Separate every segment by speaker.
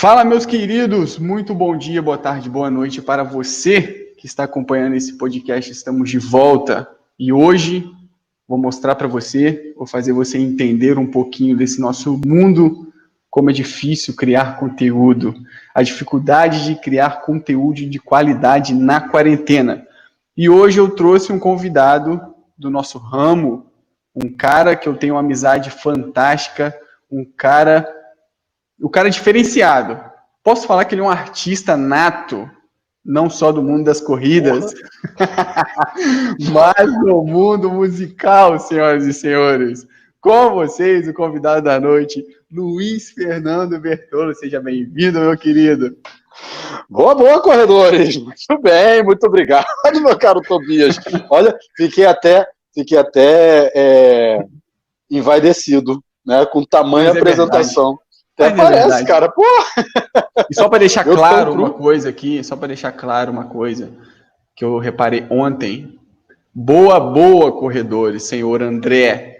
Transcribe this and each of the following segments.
Speaker 1: Fala, meus queridos! Muito bom dia, boa tarde, boa noite para você que está acompanhando esse podcast. Estamos de volta e hoje vou mostrar para você, vou fazer você entender um pouquinho desse nosso mundo, como é difícil criar conteúdo, a dificuldade de criar conteúdo de qualidade na quarentena. E hoje eu trouxe um convidado do nosso ramo, um cara que eu tenho uma amizade fantástica, um cara o cara é diferenciado. Posso falar que ele é um artista nato, não só do mundo das corridas, mas do mundo musical, senhoras e senhores. Com vocês, o convidado da noite, Luiz Fernando Bertolo. Seja bem-vindo, meu querido.
Speaker 2: Boa, boa, corredores. Muito bem, muito obrigado, meu caro Tobias. Olha, fiquei até, fiquei até é, envaidecido, né, com tamanha
Speaker 1: é
Speaker 2: apresentação. Até
Speaker 1: é
Speaker 2: parece,
Speaker 1: verdade.
Speaker 2: cara. Pô,
Speaker 1: E só para deixar
Speaker 2: Eu
Speaker 1: claro uma coisa aqui, só para deixar claro uma coisa que eu reparei ontem. Boa, boa, corredores, senhor André.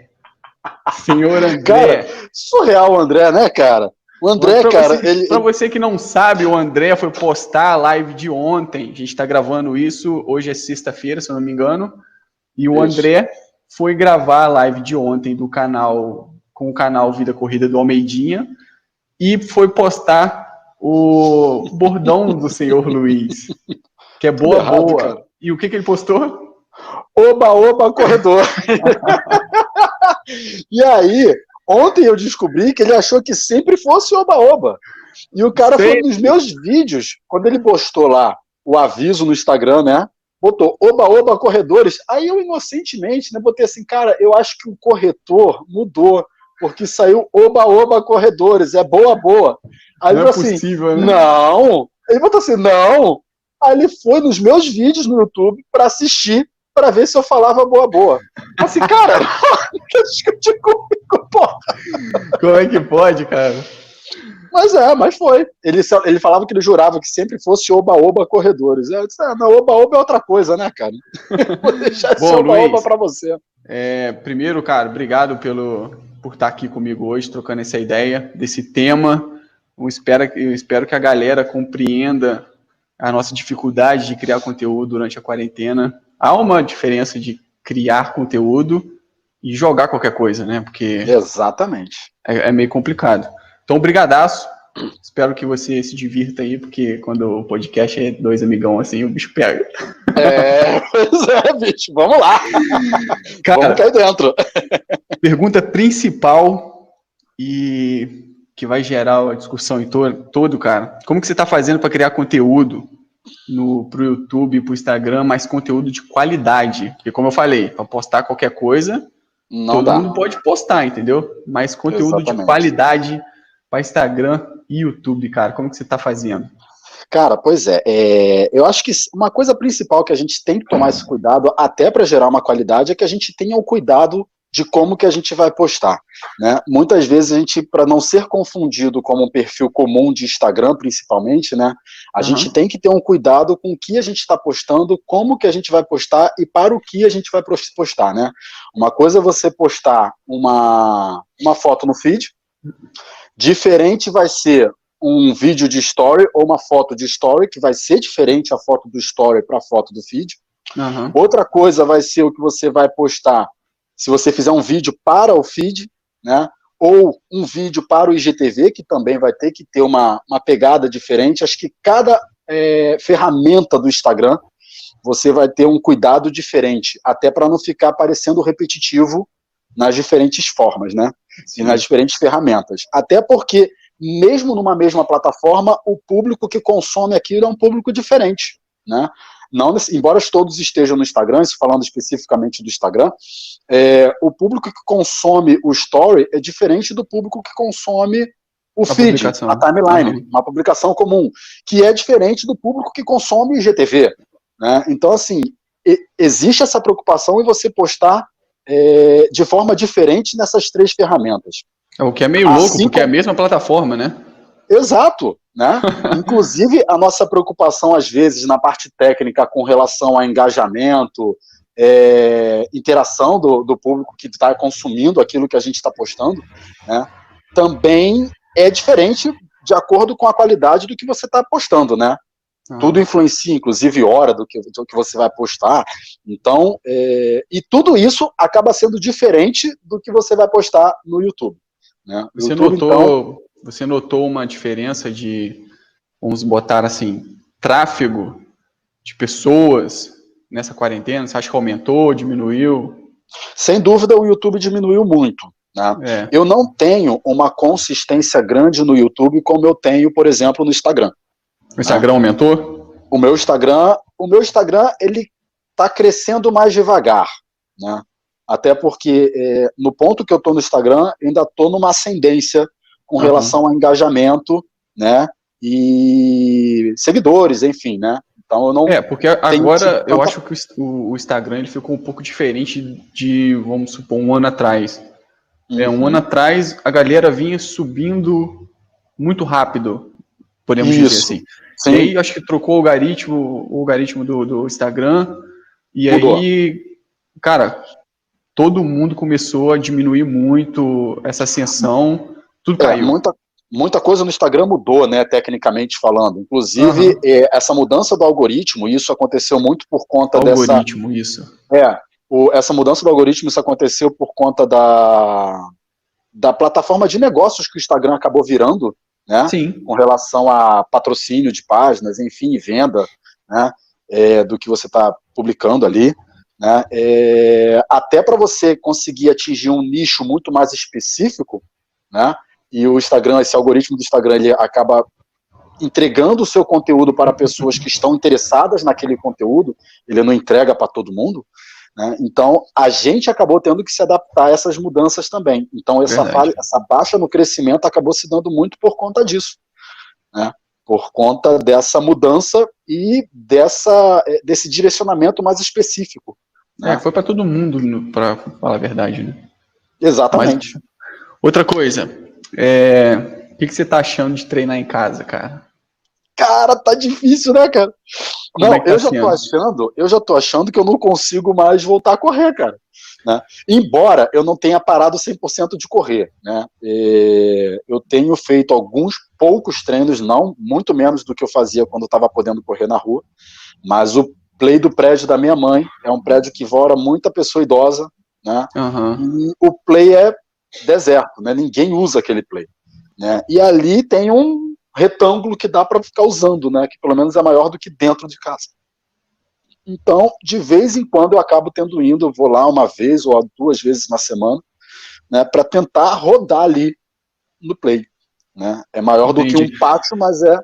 Speaker 1: Senhor André.
Speaker 2: Cara, surreal o André, né, cara? O André,
Speaker 1: Pra
Speaker 2: cara,
Speaker 1: você,
Speaker 2: ele.
Speaker 1: pra você que não sabe, o André foi postar a live de ontem. A gente está gravando isso, hoje é sexta-feira, se eu não me engano. E o
Speaker 2: Isso.
Speaker 1: André foi gravar a live de ontem do canal, com o canal Vida Corrida do Almeidinha, e foi postar o bordão do senhor Luiz, que é boa,
Speaker 2: errado,
Speaker 1: boa.
Speaker 2: cara.
Speaker 1: E o que, que ele postou?
Speaker 2: Oba, oba, corredor. e aí, ontem eu descobri que ele achou que sempre fosse oba, oba. E o cara foi
Speaker 1: Sempre.
Speaker 2: nos meus vídeos, quando ele postou lá o aviso no Instagram, né? Botou oba, oba, corredores. Aí eu inocentemente, né, botei assim, cara, eu acho que o corretor mudou, porque saiu oba, oba, corredores, é boa, boa. Aí
Speaker 1: não
Speaker 2: eu
Speaker 1: é
Speaker 2: assim,
Speaker 1: possível, né?
Speaker 2: não. Ele botou assim, não. Aí ele foi nos meus vídeos no YouTube pra assistir, pra ver se eu falava boa boa. Assim, cara, não discutir comigo, pô.
Speaker 1: Como é que pode, cara?
Speaker 2: Mas é, mas foi. Ele, ele falava que ele jurava que sempre fosse oba-oba corredores. Eu disse, ah, não, oba-oba é outra coisa, né, cara? Vou deixar esse
Speaker 1: Bom,
Speaker 2: oba-oba
Speaker 1: Luiz.
Speaker 2: pra você.
Speaker 1: É, primeiro, cara, obrigado pelo, por estar aqui comigo hoje, trocando essa ideia desse tema. Eu espero, eu espero que a galera compreenda a nossa dificuldade de criar conteúdo durante a quarentena. Há uma diferença de criar conteúdo e jogar qualquer coisa, né? Porque
Speaker 2: Exatamente.
Speaker 1: é, é meio complicado. Então, brigadaço. Espero que você se divirta aí, porque quando o podcast é dois amigão assim, o bicho pega.
Speaker 2: É, pois é, bicho, vamos lá.
Speaker 1: Cara,
Speaker 2: Vamos cair dentro.
Speaker 1: pergunta principal e que vai gerar a discussão em to todo, cara. Como que você está fazendo para criar conteúdo no pro YouTube, pro Instagram, mais conteúdo de qualidade? Porque como eu falei, para postar qualquer coisa,
Speaker 2: Não
Speaker 1: todo
Speaker 2: dá.
Speaker 1: mundo pode postar, entendeu? Mais conteúdo de
Speaker 2: Exatamente.
Speaker 1: qualidade para Instagram e YouTube, cara. Como que você está fazendo?
Speaker 2: Cara, pois é, é, Eu acho que uma coisa principal que a gente tem que tomar esse cuidado, até para gerar uma qualidade, é que a gente tenha o cuidado de como que a gente vai postar. Né? Muitas vezes a gente, para não ser confundido como um perfil comum de Instagram, principalmente, né? A
Speaker 1: Uhum.
Speaker 2: gente tem que ter um cuidado com o que a gente está postando, como que a gente vai postar e para o que a gente vai pos- postar, né? Uma coisa é você postar uma, uma foto no feed, diferente vai ser um vídeo de story ou uma foto de story, que vai ser diferente a foto do story para a foto do feed.
Speaker 1: Aham.
Speaker 2: Outra coisa vai ser o que você vai postar se você fizer um vídeo para o feed, né? Ou um vídeo para o IGTV, que também vai ter que ter uma, uma pegada diferente. Acho que cada é, ferramenta do Instagram você vai ter um cuidado diferente, até para não ficar parecendo repetitivo nas diferentes formas, né? e nas diferentes ferramentas. Até porque, mesmo numa mesma plataforma, o público que consome aquilo é um público diferente, né? Não, embora todos estejam no Instagram, falando especificamente do Instagram, é, o público que consome o story é diferente do público que consome o
Speaker 1: A
Speaker 2: feed,
Speaker 1: publicação.
Speaker 2: a timeline,
Speaker 1: Uhum.
Speaker 2: uma publicação comum, que é diferente do público que consome IGTV. Né? Então, assim, existe essa preocupação em você postar é, de forma diferente nessas três ferramentas.
Speaker 1: É o que é meio
Speaker 2: Assim
Speaker 1: louco, porque
Speaker 2: como-
Speaker 1: é a mesma plataforma, né?
Speaker 2: Exato. né? Inclusive, a nossa preocupação, às vezes, na parte técnica com relação a engajamento, é, interação do, do, público que está consumindo aquilo que a gente está postando, né? também é diferente de acordo com a qualidade do que você está postando, né? Ah. Tudo influencia, inclusive hora do que, do que você vai postar. Então, é, e tudo isso acaba sendo diferente do que você vai postar no YouTube. Né?
Speaker 1: Você,
Speaker 2: YouTube,
Speaker 1: notou, então, você notou uma diferença de, vamos botar assim, tráfego de pessoas nessa quarentena? Você acha que aumentou, diminuiu?
Speaker 2: Sem dúvida, o YouTube diminuiu muito. Né? É. Eu não tenho uma consistência grande no YouTube como eu tenho, por exemplo, no Instagram.
Speaker 1: O Instagram né? aumentou?
Speaker 2: O meu Instagram, o meu Instagram, ele está crescendo mais devagar, né? Até porque é, no ponto que eu estou no Instagram, ainda estou numa ascendência com uhum. relação a engajamento, né? E seguidores, enfim, né?
Speaker 1: Então eu não. É, porque agora eu acho que o, o Instagram ele ficou um pouco diferente de, vamos supor, um ano atrás. Uhum. É, um uhum. ano atrás a galera vinha subindo muito rápido, podemos Isso. dizer assim. Sim. E aí acho que trocou o algoritmo, o algoritmo do, do Instagram, e Mudou. aí, cara, todo mundo começou a diminuir muito essa ascensão, tudo é, caiu.
Speaker 2: Muita, muita coisa no Instagram mudou, né, tecnicamente falando. Inclusive, uhum. é, essa mudança do algoritmo, isso aconteceu muito por conta
Speaker 1: algoritmo,
Speaker 2: dessa...
Speaker 1: Algoritmo, isso.
Speaker 2: É, o, essa mudança do algoritmo, isso aconteceu por conta da, da plataforma de negócios que o Instagram acabou virando, né? Sim. Com relação a patrocínio de páginas, enfim, venda, né? É, do que você está publicando ali, né? É, até para você conseguir atingir um nicho muito mais específico, né? E o Instagram, esse algoritmo do Instagram, ele acaba entregando o seu conteúdo para pessoas que estão interessadas naquele conteúdo, ele não entrega para todo mundo, né? Então, a gente acabou tendo que se adaptar a essas mudanças também. Então, essa, falha, essa baixa no crescimento acabou se dando muito por conta disso. Né? Por conta dessa mudança e dessa, eh, desse direcionamento mais específico.
Speaker 1: Né? É, foi para todo mundo, para falar a verdade. Né?
Speaker 2: Exatamente. Mas,
Speaker 1: outra coisa, é, o que, que você está achando de treinar em casa, cara?
Speaker 2: Cara, tá difícil, né, cara? Como não, é tá eu já tô achando, eu já tô achando que eu não consigo mais voltar a correr, cara. Né? Embora eu não tenha parado 100% de correr, né? É, eu tenho feito alguns poucos treinos, não muito menos do que eu fazia quando eu estava podendo correr na rua, mas o play do prédio da minha mãe é um prédio que mora muita pessoa idosa, né? Uhum. E o play é deserto, né? Ninguém usa aquele play, né? E ali tem um retângulo que dá para ficar usando, né? Que pelo menos é maior do que dentro de casa. Então, de vez em quando eu acabo tendo indo, eu vou lá uma vez ou duas vezes na semana, né? Para tentar rodar ali no play, né? É maior Entendi. do que um pátio, mas é,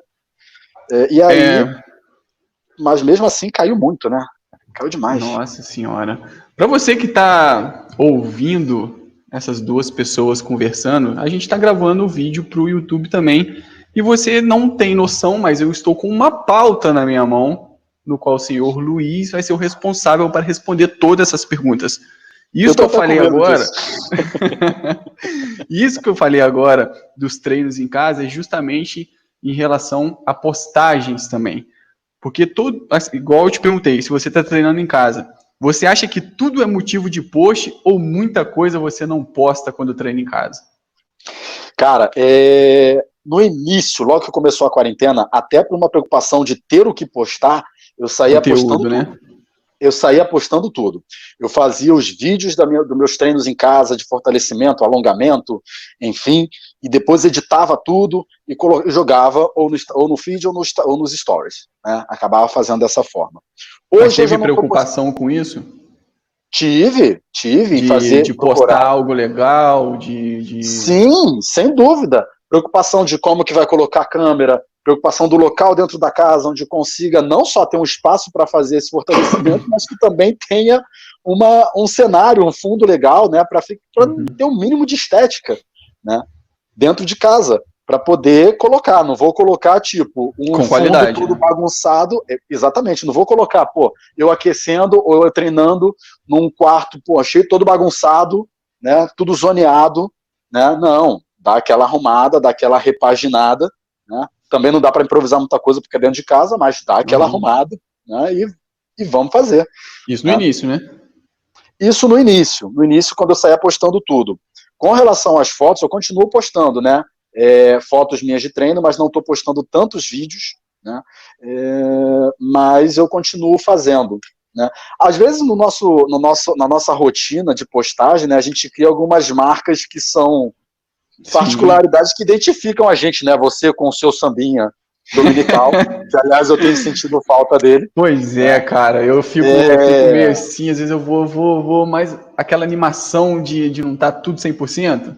Speaker 2: é e aí, é... mas mesmo assim caiu muito, né? Caiu demais.
Speaker 1: Nossa senhora. Para você que está ouvindo essas duas pessoas conversando, a gente está gravando o vídeo para o YouTube também e você não tem noção, mas eu estou com uma pauta na minha mão, no qual o senhor Luiz vai ser o responsável para responder todas essas perguntas. Isso eu que eu falei agora, isso que eu falei agora dos treinos em casa é justamente em relação a postagens também. Porque tudo, assim, igual eu te perguntei, se você está treinando em casa, você acha que tudo é motivo de post ou muita coisa você não posta quando treina em casa?
Speaker 2: Cara, é, no início, logo que começou a quarentena, até por uma preocupação de ter o que postar, eu saía postando né? tudo. Eu saía postando tudo. Eu fazia os vídeos minha, dos meus treinos em casa de fortalecimento, alongamento, enfim, e depois editava tudo e jogava ou no, ou no feed ou, no, ou nos stories. Né? Acabava fazendo dessa forma.
Speaker 1: Hoje Mas teve preocupação com isso?
Speaker 2: Tive, tive.
Speaker 1: De, fazer, de postar procurar. algo legal, de, de,
Speaker 2: Sim, sem dúvida preocupação de como que vai colocar a câmera, preocupação do local dentro da casa, onde consiga não só ter um espaço para fazer esse fortalecimento, mas que também tenha uma, um cenário, um fundo legal, né, para uhum. ter um mínimo de estética, né, dentro de casa, para poder colocar. Não vou colocar tipo um
Speaker 1: Com
Speaker 2: fundo
Speaker 1: qualidade,
Speaker 2: tudo né? bagunçado, é, exatamente. Não vou colocar, pô, eu aquecendo ou eu treinando num quarto, pô, cheio todo bagunçado, né, tudo zoneado, né, não dá aquela arrumada, dá aquela repaginada, né? Também não dá para improvisar muita coisa porque é dentro de casa, mas dá aquela uhum. arrumada, né? E, e vamos fazer.
Speaker 1: Isso no né? início, né?
Speaker 2: Isso no início, no início quando eu saía postando tudo. Com relação às fotos, eu continuo postando, né? É, fotos minhas de treino, mas não estou postando tantos vídeos, né? É, mas eu continuo fazendo. Né? Às vezes no nosso, no nosso, na nossa rotina de postagem, né, a gente cria algumas marcas que são particularidades Sim. que identificam a gente, né? Você com o seu sambinha dominical, que aliás eu tenho sentido falta dele.
Speaker 1: Pois é, cara, eu fico, é... eu fico meio assim, às vezes eu vou, vou, vou mais aquela animação de, de não estar tá tudo 100%.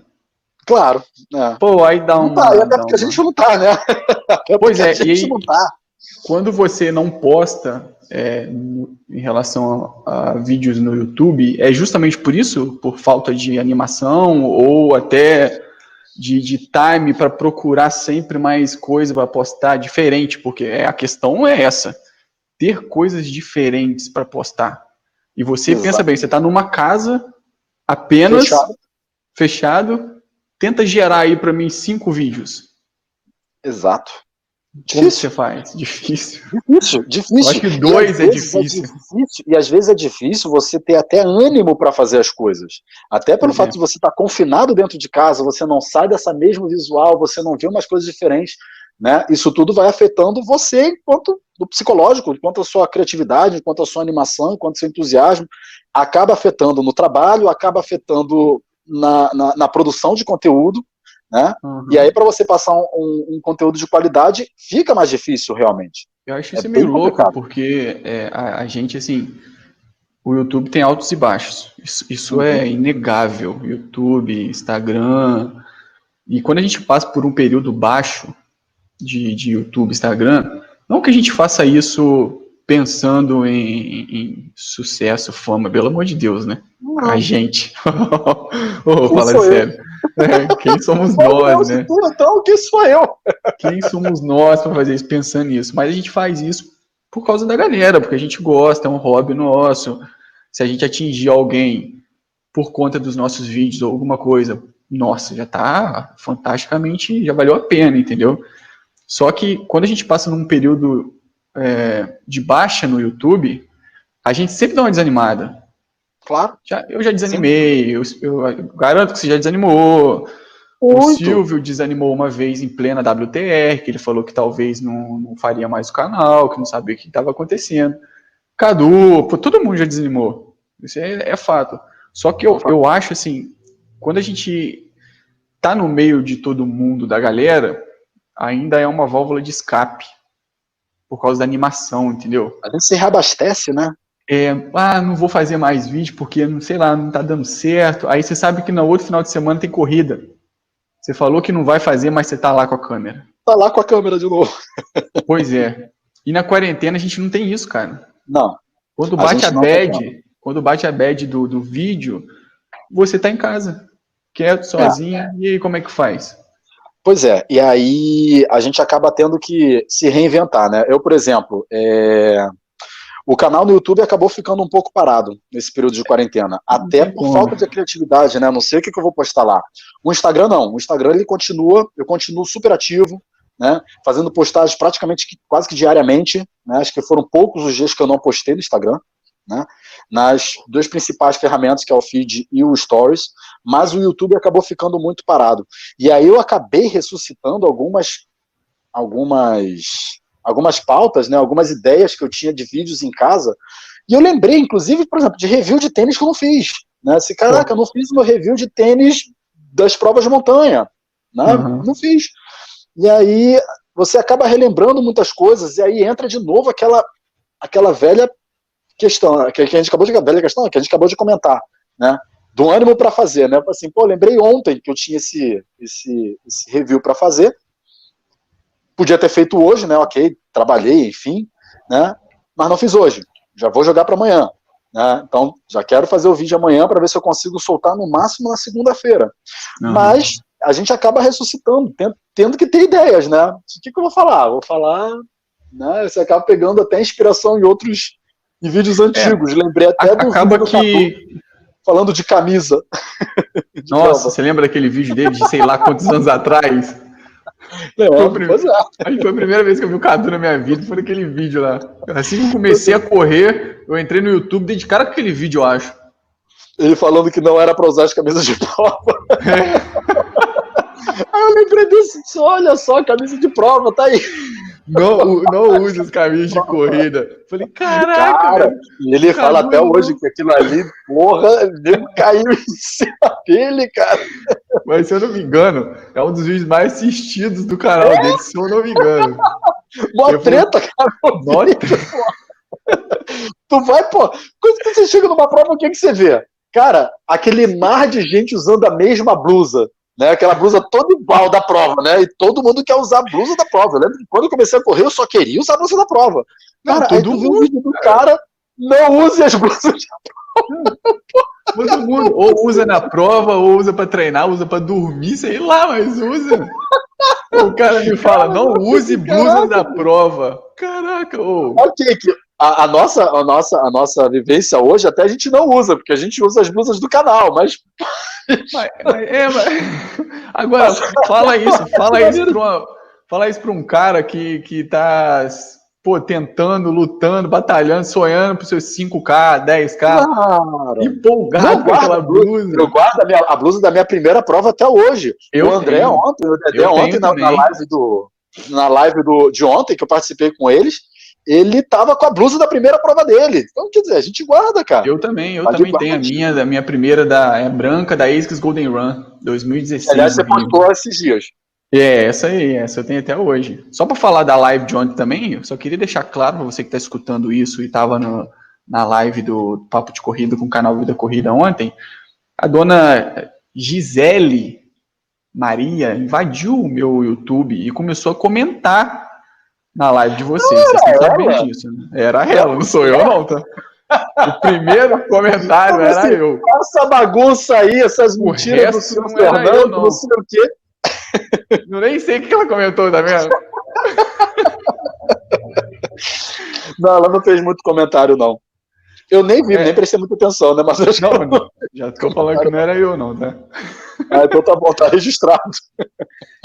Speaker 2: Claro. É.
Speaker 1: Pô, aí dá um.
Speaker 2: Tá, até porque uma... a gente não tá, né?
Speaker 1: Pois é, e aí, tá. quando você não posta é, em relação a, a, vídeos no YouTube, é justamente por isso, por falta de animação ou até de, de time para procurar sempre mais coisa para postar diferente, porque é, a questão é essa: ter coisas diferentes para postar. E você Exato. pensa bem, você está numa casa apenas fechado. fechado, tenta gerar aí para mim cinco vídeos.
Speaker 2: Exato.
Speaker 1: Como você faz? Difícil.
Speaker 2: Difícil, difícil. Eu
Speaker 1: acho que dois é, é difícil. é difícil.
Speaker 2: E às vezes é difícil você ter até ânimo para fazer as coisas. Até pelo é. fato de você estar tá confinado dentro de casa, você não sai dessa mesma visual, você não vê umas coisas diferentes. Né? Isso tudo vai afetando você enquanto do psicológico, enquanto a sua criatividade, enquanto a sua animação, enquanto o seu entusiasmo, acaba afetando no trabalho, acaba afetando na, na, na produção de conteúdo, né? Uhum. E aí, para você passar um, um, um, conteúdo de qualidade, fica mais difícil, realmente.
Speaker 1: Eu acho isso é meio louco, porque é, a, a, gente, assim, o YouTube tem altos e baixos. Isso, isso é uhum. é inegável. YouTube, Instagram. E quando a gente passa por um período baixo de, de YouTube, Instagram, não que a gente faça isso pensando em, em, sucesso, fama, pelo amor de Deus, né? Não. A gente. oh, fala sério. É, quem somos nós, né?
Speaker 2: Então, quem sou eu?
Speaker 1: Quem somos nós para fazer isso, pensando nisso? Mas a gente faz isso por causa da galera, porque a gente gosta, é um hobby nosso. Se a gente atingir alguém por conta dos nossos vídeos ou alguma coisa, nossa, já tá fantasticamente, já valeu a pena, entendeu? Só que quando a gente passa num período é, de baixa no YouTube, a gente sempre dá uma desanimada.
Speaker 2: Claro.
Speaker 1: Já, eu já desanimei, eu, eu, garanto que você já desanimou. Muito. O Silvio desanimou uma vez em plena WTR, que ele falou que talvez não, não faria mais o canal, que não sabia o que estava acontecendo. Cadu, pô, todo mundo já desanimou. Isso é, é fato. Só que eu, eu acho assim, quando a gente tá no meio de todo mundo, da galera, ainda é uma válvula de escape por causa da animação, entendeu?
Speaker 2: A gente se reabastece, né?
Speaker 1: É, ah, não vou fazer mais vídeo porque, não sei lá, não tá dando certo. Aí você sabe que no outro final de semana tem corrida. Você falou que não vai fazer, mas você tá lá com a câmera.
Speaker 2: Tá lá com a câmera de novo.
Speaker 1: pois é. E na quarentena a gente não tem isso, cara.
Speaker 2: Não.
Speaker 1: Quando bate a, a bad, quando bate a bad do, do vídeo, você tá em casa, quieto, sozinha, é. e aí como é que faz?
Speaker 2: Pois é, e aí a gente acaba tendo que se reinventar, né? Eu, por exemplo, é... o canal no YouTube acabou ficando um pouco parado nesse período de quarentena, até por falta de criatividade, né? Não sei o que, que eu vou postar lá. O Instagram não, o Instagram ele continua, eu continuo super ativo, né? Fazendo postagens praticamente quase que diariamente, né? Acho que foram poucos os dias que eu não postei no Instagram né, nas duas principais ferramentas, que é o feed e o stories, mas o YouTube acabou ficando muito parado. E aí eu acabei ressuscitando algumas algumas algumas pautas, né, algumas ideias que eu tinha de vídeos em casa, e eu lembrei, inclusive, por exemplo, de review de tênis que eu não fiz. Né? Se, caraca, eu não fiz meu review de tênis das provas de montanha. Né? Uhum. Não fiz. E aí você acaba relembrando muitas coisas, e aí entra de novo aquela, aquela velha questão, que, a gente acabou de velha questão, que a gente acabou de comentar, né? Do ânimo para fazer, né? Assim, pô, lembrei ontem que eu tinha esse, esse, esse review para fazer. Podia ter feito hoje, né? Ok, trabalhei, enfim, né? Mas não fiz hoje. Já vou jogar para amanhã. Né? Então, já quero fazer o vídeo amanhã para ver se eu consigo soltar no máximo na segunda-feira. Uhum. Mas a gente acaba ressuscitando, tendo, tendo, que ter ideias, né? O que, que eu vou falar? Vou falar, né? Você acaba pegando até inspiração em outros em vídeos antigos. É, Lembrei até
Speaker 1: do acaba que
Speaker 2: falando de camisa.
Speaker 1: de Nossa, prova. você lembra daquele vídeo dele de sei lá quantos anos atrás? É, foi, é. Aí foi a primeira vez que eu vi o Cadu na minha vida, foi aquele vídeo lá. Assim que eu comecei a correr, eu entrei no YouTube, dei de cara com aquele vídeo, eu acho.
Speaker 2: Ele falando que não era para usar as camisas de prova. É. Aí eu lembrei disso, olha só, camisa de prova, tá aí.
Speaker 1: Não, não use as camisas de corrida. Falei, caraca. Cara,
Speaker 2: ele fala até hoje que aquilo ali, porra, caiu em cima dele, cara.
Speaker 1: Mas se eu não me engano, é um dos vídeos mais assistidos do canal é? dele, se eu não me engano.
Speaker 2: Mó treta, cara. Mó treta. tu vai, pô, quando você chega numa prova, o que, é que você vê? Cara, aquele mar de gente usando a mesma blusa né? Aquela blusa toda igual da prova, né? E todo mundo quer usar a blusa da prova. Eu lembro que quando eu comecei a correr, eu só queria usar a blusa da prova. Cara, não, todo mundo, vídeo do cara, não use as blusas da
Speaker 1: prova. Todo mundo ou usa na prova, ou usa para treinar, usa para dormir, sei lá, mas usa. O cara me fala, não use blusa da prova. Caraca, ô.
Speaker 2: Ok, que a, a, nossa, a, nossa, a nossa vivência hoje até a gente não usa, porque a gente usa as blusas do canal, mas.
Speaker 1: mas, mas é, mas... Agora, fala isso, fala isso para uma, fala isso para um cara que, que tá pô, tentando, lutando, batalhando, sonhando para seus 5K, 10K, claro. empolgado com aquela blusa.
Speaker 2: Eu guardo a, minha, a, blusa da minha primeira prova até hoje. Eu o André tenho. ontem, o Dedé ontem na, na, live, do, na live do, de ontem, que eu participei com eles, ele tava com a blusa da primeira prova dele. Então, quer dizer, a gente guarda, cara.
Speaker 1: Eu também, eu também tenho a minha, da minha primeira da é branca da ASICS Golden Run 2016.
Speaker 2: Aliás, você postou esses dias.
Speaker 1: É, essa aí, essa eu tenho até hoje. Só para falar da live de ontem também, eu só queria deixar claro para você que está escutando isso e estava na live do Papo de Corrida com o canal Vida Corrida ontem, a dona Gisele Maria invadiu o meu YouTube e começou a comentar na live de vocês. Vocês têm que saber disso, né? Era ela, não sou eu, não, tá? O primeiro comentário era assim, eu.
Speaker 2: Essa bagunça aí, essas mentiras do senhor Fernando, eu, não. não sei o quê.
Speaker 1: Eu nem sei o que ela comentou, tá vendo?
Speaker 2: Não, ela não fez muito comentário, não. Eu nem vi, é. nem prestei muita atenção, né? Mas eu
Speaker 1: já... Não, já tô falando que não era eu, não, tá?
Speaker 2: Ah, então tá bom, tá registrado.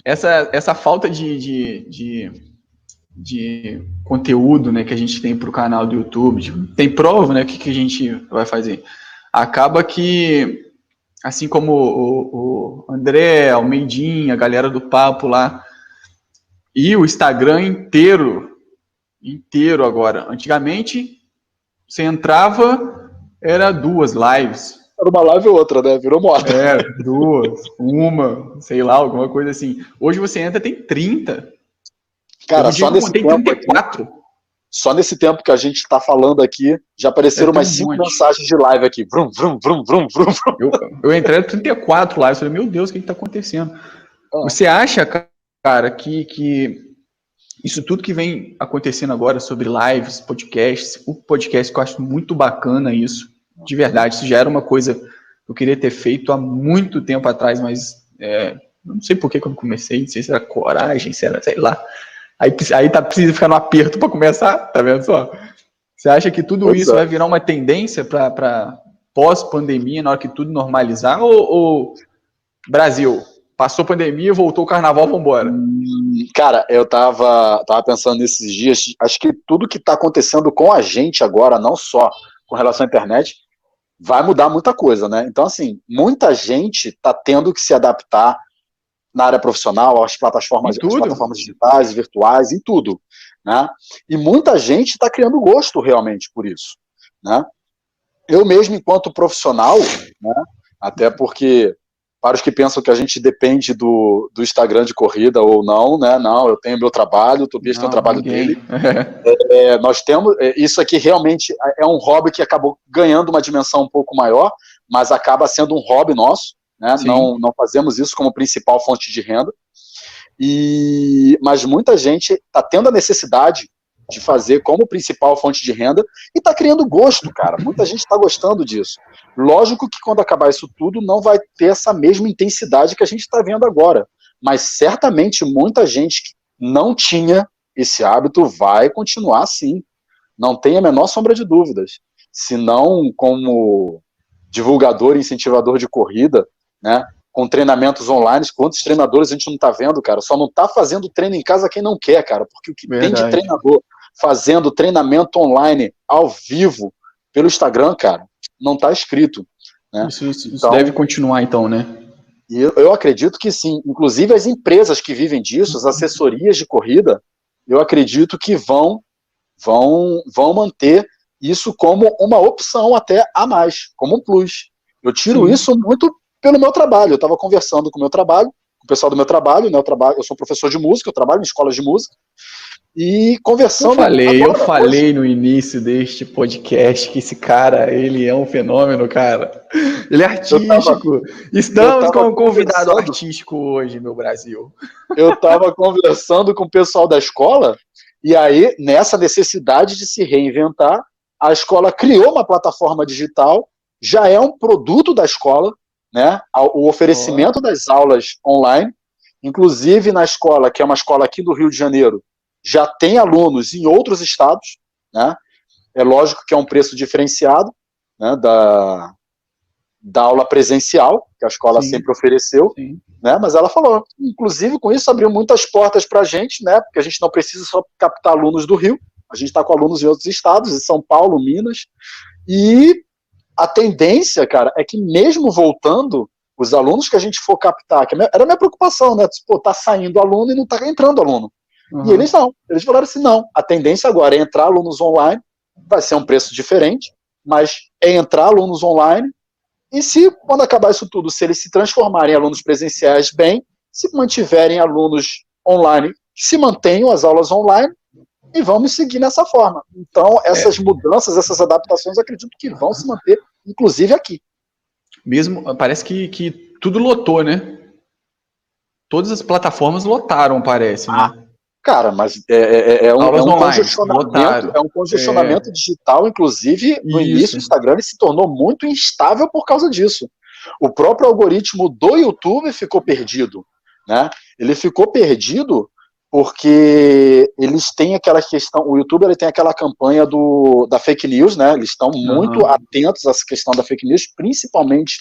Speaker 1: Essa, essa falta de, de, de de conteúdo né, que a gente tem para o canal do YouTube, tipo, tem prova, né? O que, que a gente vai fazer? Acaba que, assim como o, o André, Almeidinha, a galera do papo lá, e o Instagram inteiro, inteiro agora. Antigamente, você entrava, era duas lives.
Speaker 2: Era uma live ou outra, né? Virou moda.
Speaker 1: É, duas, uma, sei lá, alguma coisa assim. Hoje você entra, tem 30.
Speaker 2: Cara, só nesse tempo. 34. Aqui, só nesse tempo que a gente está falando aqui, já apareceram umas cinco um mensagens de live aqui. Vrum, vrum, vrum, vrum, vrum.
Speaker 1: Eu, eu entrei no 34 lives, falei, meu Deus, o que está acontecendo? Ah. Você acha, cara, que, que isso tudo que vem acontecendo agora sobre lives, podcasts, o podcast que eu acho muito bacana isso, de verdade, isso já era uma coisa que eu queria ter feito há muito tempo atrás, mas é, não sei por que quando comecei, não sei se era coragem, se era, sei lá. Aí, aí tá, precisa ficar no aperto para começar, tá vendo só? Você acha que tudo isso é. vai virar uma tendência para pós-pandemia, na hora que tudo normalizar? Ou, ou, Brasil, passou pandemia, voltou o carnaval, vambora?
Speaker 2: Hum, cara, eu tava, tava pensando nesses dias, acho que tudo que está acontecendo com a gente agora, não só com relação à internet, vai mudar muita coisa, né? Então, assim, muita gente está tendo que se adaptar na área profissional, as plataformas, as plataformas digitais, virtuais, em tudo. Né? E muita gente está criando gosto realmente por isso. Né? Eu mesmo, enquanto profissional, né, até porque para os que pensam que a gente depende do, do Instagram de corrida ou não, né? Não, eu tenho meu trabalho, o Tobias tem o trabalho ninguém. dele. É, é, nós temos. É, isso aqui realmente é um hobby que acabou ganhando uma dimensão um pouco maior, mas acaba sendo um hobby nosso né? Não, não fazemos isso como principal fonte de renda. E, mas muita gente está tendo a necessidade de fazer como principal fonte de renda e está criando gosto, cara. Muita gente está gostando disso. Lógico que quando acabar isso tudo, não vai ter essa mesma intensidade que a gente está vendo agora. Mas certamente muita gente que não tinha esse hábito vai continuar assim. Não tem a menor sombra de dúvidas. Se não como divulgador e incentivador de corrida, né? com treinamentos online. Quantos treinadores a gente não está vendo, cara? Só não está fazendo treino em casa quem não quer, cara. Porque o que Verdade. tem de treinador fazendo treinamento online ao vivo pelo Instagram, cara, não está escrito. Né?
Speaker 1: Isso, isso, então, isso, deve continuar, então, né?
Speaker 2: Eu, eu acredito que sim. Inclusive as empresas que vivem disso, as assessorias de corrida, eu acredito que vão, vão, vão manter isso como uma opção até a mais, como um plus. Eu tiro sim. isso muito pelo meu trabalho. Eu estava conversando com o meu trabalho, com o pessoal do meu trabalho, né? Eu, trabalho, eu sou professor de música, eu trabalho em escolas de música, e conversando.
Speaker 1: Eu falei, eu falei no início deste podcast que esse cara, ele é um fenômeno, cara. Ele é artístico. Tava, Estamos com um convidado artístico hoje, meu Brasil.
Speaker 2: Eu estava conversando com o pessoal da escola, e aí, nessa necessidade de se reinventar, a escola criou uma plataforma digital, já é um produto da escola, né, o oferecimento das aulas online, inclusive na escola, que é uma escola aqui do Rio de Janeiro, já tem alunos em outros estados, né, é lógico que é um preço diferenciado, né, da, da aula presencial, que a escola Sim. sempre ofereceu, Sim. né, mas ela falou, inclusive com isso abriu muitas portas para a gente, né, porque a gente não precisa só captar alunos do Rio, a gente está com alunos em outros estados, em São Paulo, Minas, e a tendência, cara, é que mesmo voltando, os alunos que a gente for captar, que é era a minha preocupação, né? Pô, tá saindo aluno e não tá entrando aluno. Uhum. E eles não. Eles falaram assim: não, a tendência agora é entrar alunos online, vai ser um preço diferente, mas é entrar alunos online. E se, quando acabar isso tudo, se eles se transformarem em alunos presenciais bem, se mantiverem alunos online, se mantenham as aulas online, e vamos seguir nessa forma. Então, essas é. mudanças, essas adaptações, acredito que vão se manter, inclusive aqui.
Speaker 1: Mesmo, parece que, que tudo lotou, né? Todas as plataformas lotaram, parece, né? Ah,
Speaker 2: cara, mas é, é, é, é um, é um congestionamento, é um congestionamento digital, inclusive, no Isso. início do Instagram ele se tornou muito instável por causa disso. O próprio algoritmo do YouTube ficou perdido, né? Ele ficou perdido porque eles têm aquela questão, o YouTube ele tem aquela campanha do, da fake news, né? Eles estão muito uhum. atentos a essa questão da fake news, principalmente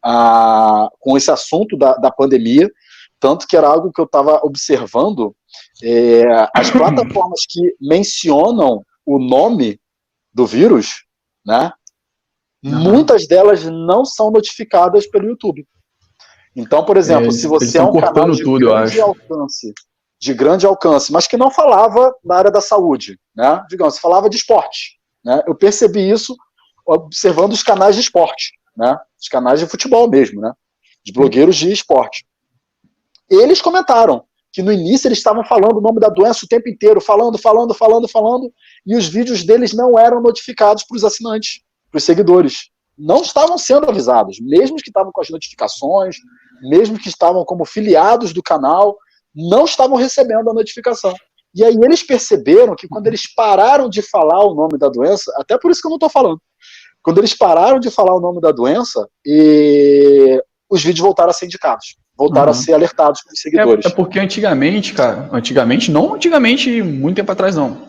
Speaker 2: ah, com esse assunto da, da pandemia, tanto que era algo que eu estava observando, é, as plataformas que mencionam o nome do vírus, né? Uhum. Muitas delas não são notificadas pelo YouTube. Então, por exemplo, é, se você é um canal de tudo, grande alcance de grande alcance, mas que não falava na área da saúde, né? Digamos, falava de esporte. Né? Eu percebi isso observando os canais de esporte, né? Os canais de futebol mesmo, né? De blogueiros de esporte. Eles comentaram que no início eles estavam falando o nome da doença o tempo inteiro, falando, falando, falando, falando, e os vídeos deles não eram notificados para os assinantes, para os seguidores. Não estavam sendo avisados, mesmo que estavam com as notificações, mesmo que estavam como filiados do canal, não estavam recebendo a notificação. E aí eles perceberam que quando eles pararam de falar o nome da doença, até por isso que eu não estou falando, quando eles pararam de falar o nome da doença, e os vídeos voltaram a ser indicados, voltaram uhum. a ser alertados pelos seguidores.
Speaker 1: É, é, porque antigamente, cara, antigamente, não antigamente muito tempo atrás não,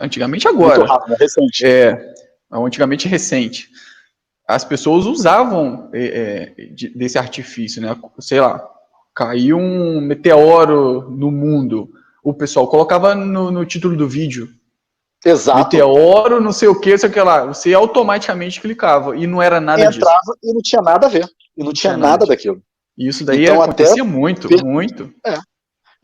Speaker 1: antigamente agora. Muito rápido, é recente. É, antigamente recente. As pessoas usavam é, é desse artifício, né? Sei lá, caiu um meteoro no mundo. O pessoal colocava no, no título do vídeo.
Speaker 2: Exato.
Speaker 1: Meteoro, não sei o que, sei o que lá. Você automaticamente clicava e não era nada
Speaker 2: Entrava disso. e não tinha nada a ver. E não, não tinha, tinha, nada, daquilo.
Speaker 1: Isso daí então, acontecia muito, per... muito.
Speaker 2: É.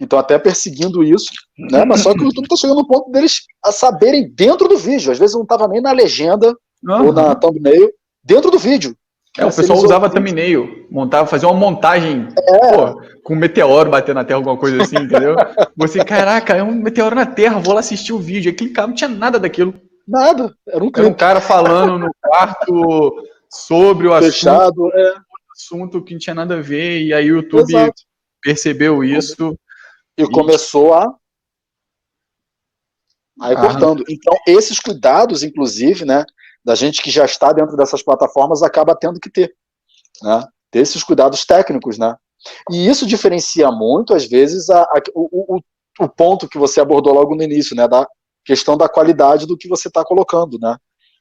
Speaker 2: Então, até perseguindo isso, né? Mas só que o YouTube está chegando no ponto deles a saberem dentro do vídeo. Às vezes não estava nem na legenda uhum. ou na thumbnail, dentro do vídeo.
Speaker 1: É, o pessoal usava thumbnail, montava, fazia uma montagem é. pô, com um meteoro batendo na Terra, alguma coisa assim, entendeu? Você, caraca, é um meteoro na Terra, vou lá assistir o vídeo. Aí clicava, não tinha nada daquilo.
Speaker 2: Nada, era um,
Speaker 1: era um cara falando no quarto sobre o Fechado, assunto, é. assunto que não tinha nada a ver, e aí o YouTube Exato. percebeu isso.
Speaker 2: E, e começou a Aí ah. cortando. Então, esses cuidados, inclusive, né, da gente que já está dentro dessas plataformas acaba tendo que ter, né? Ter esses cuidados técnicos, né? E isso diferencia muito, às vezes, a, a, o, o, o, ponto que você abordou logo no início, né? Da questão da qualidade do que você está colocando, né?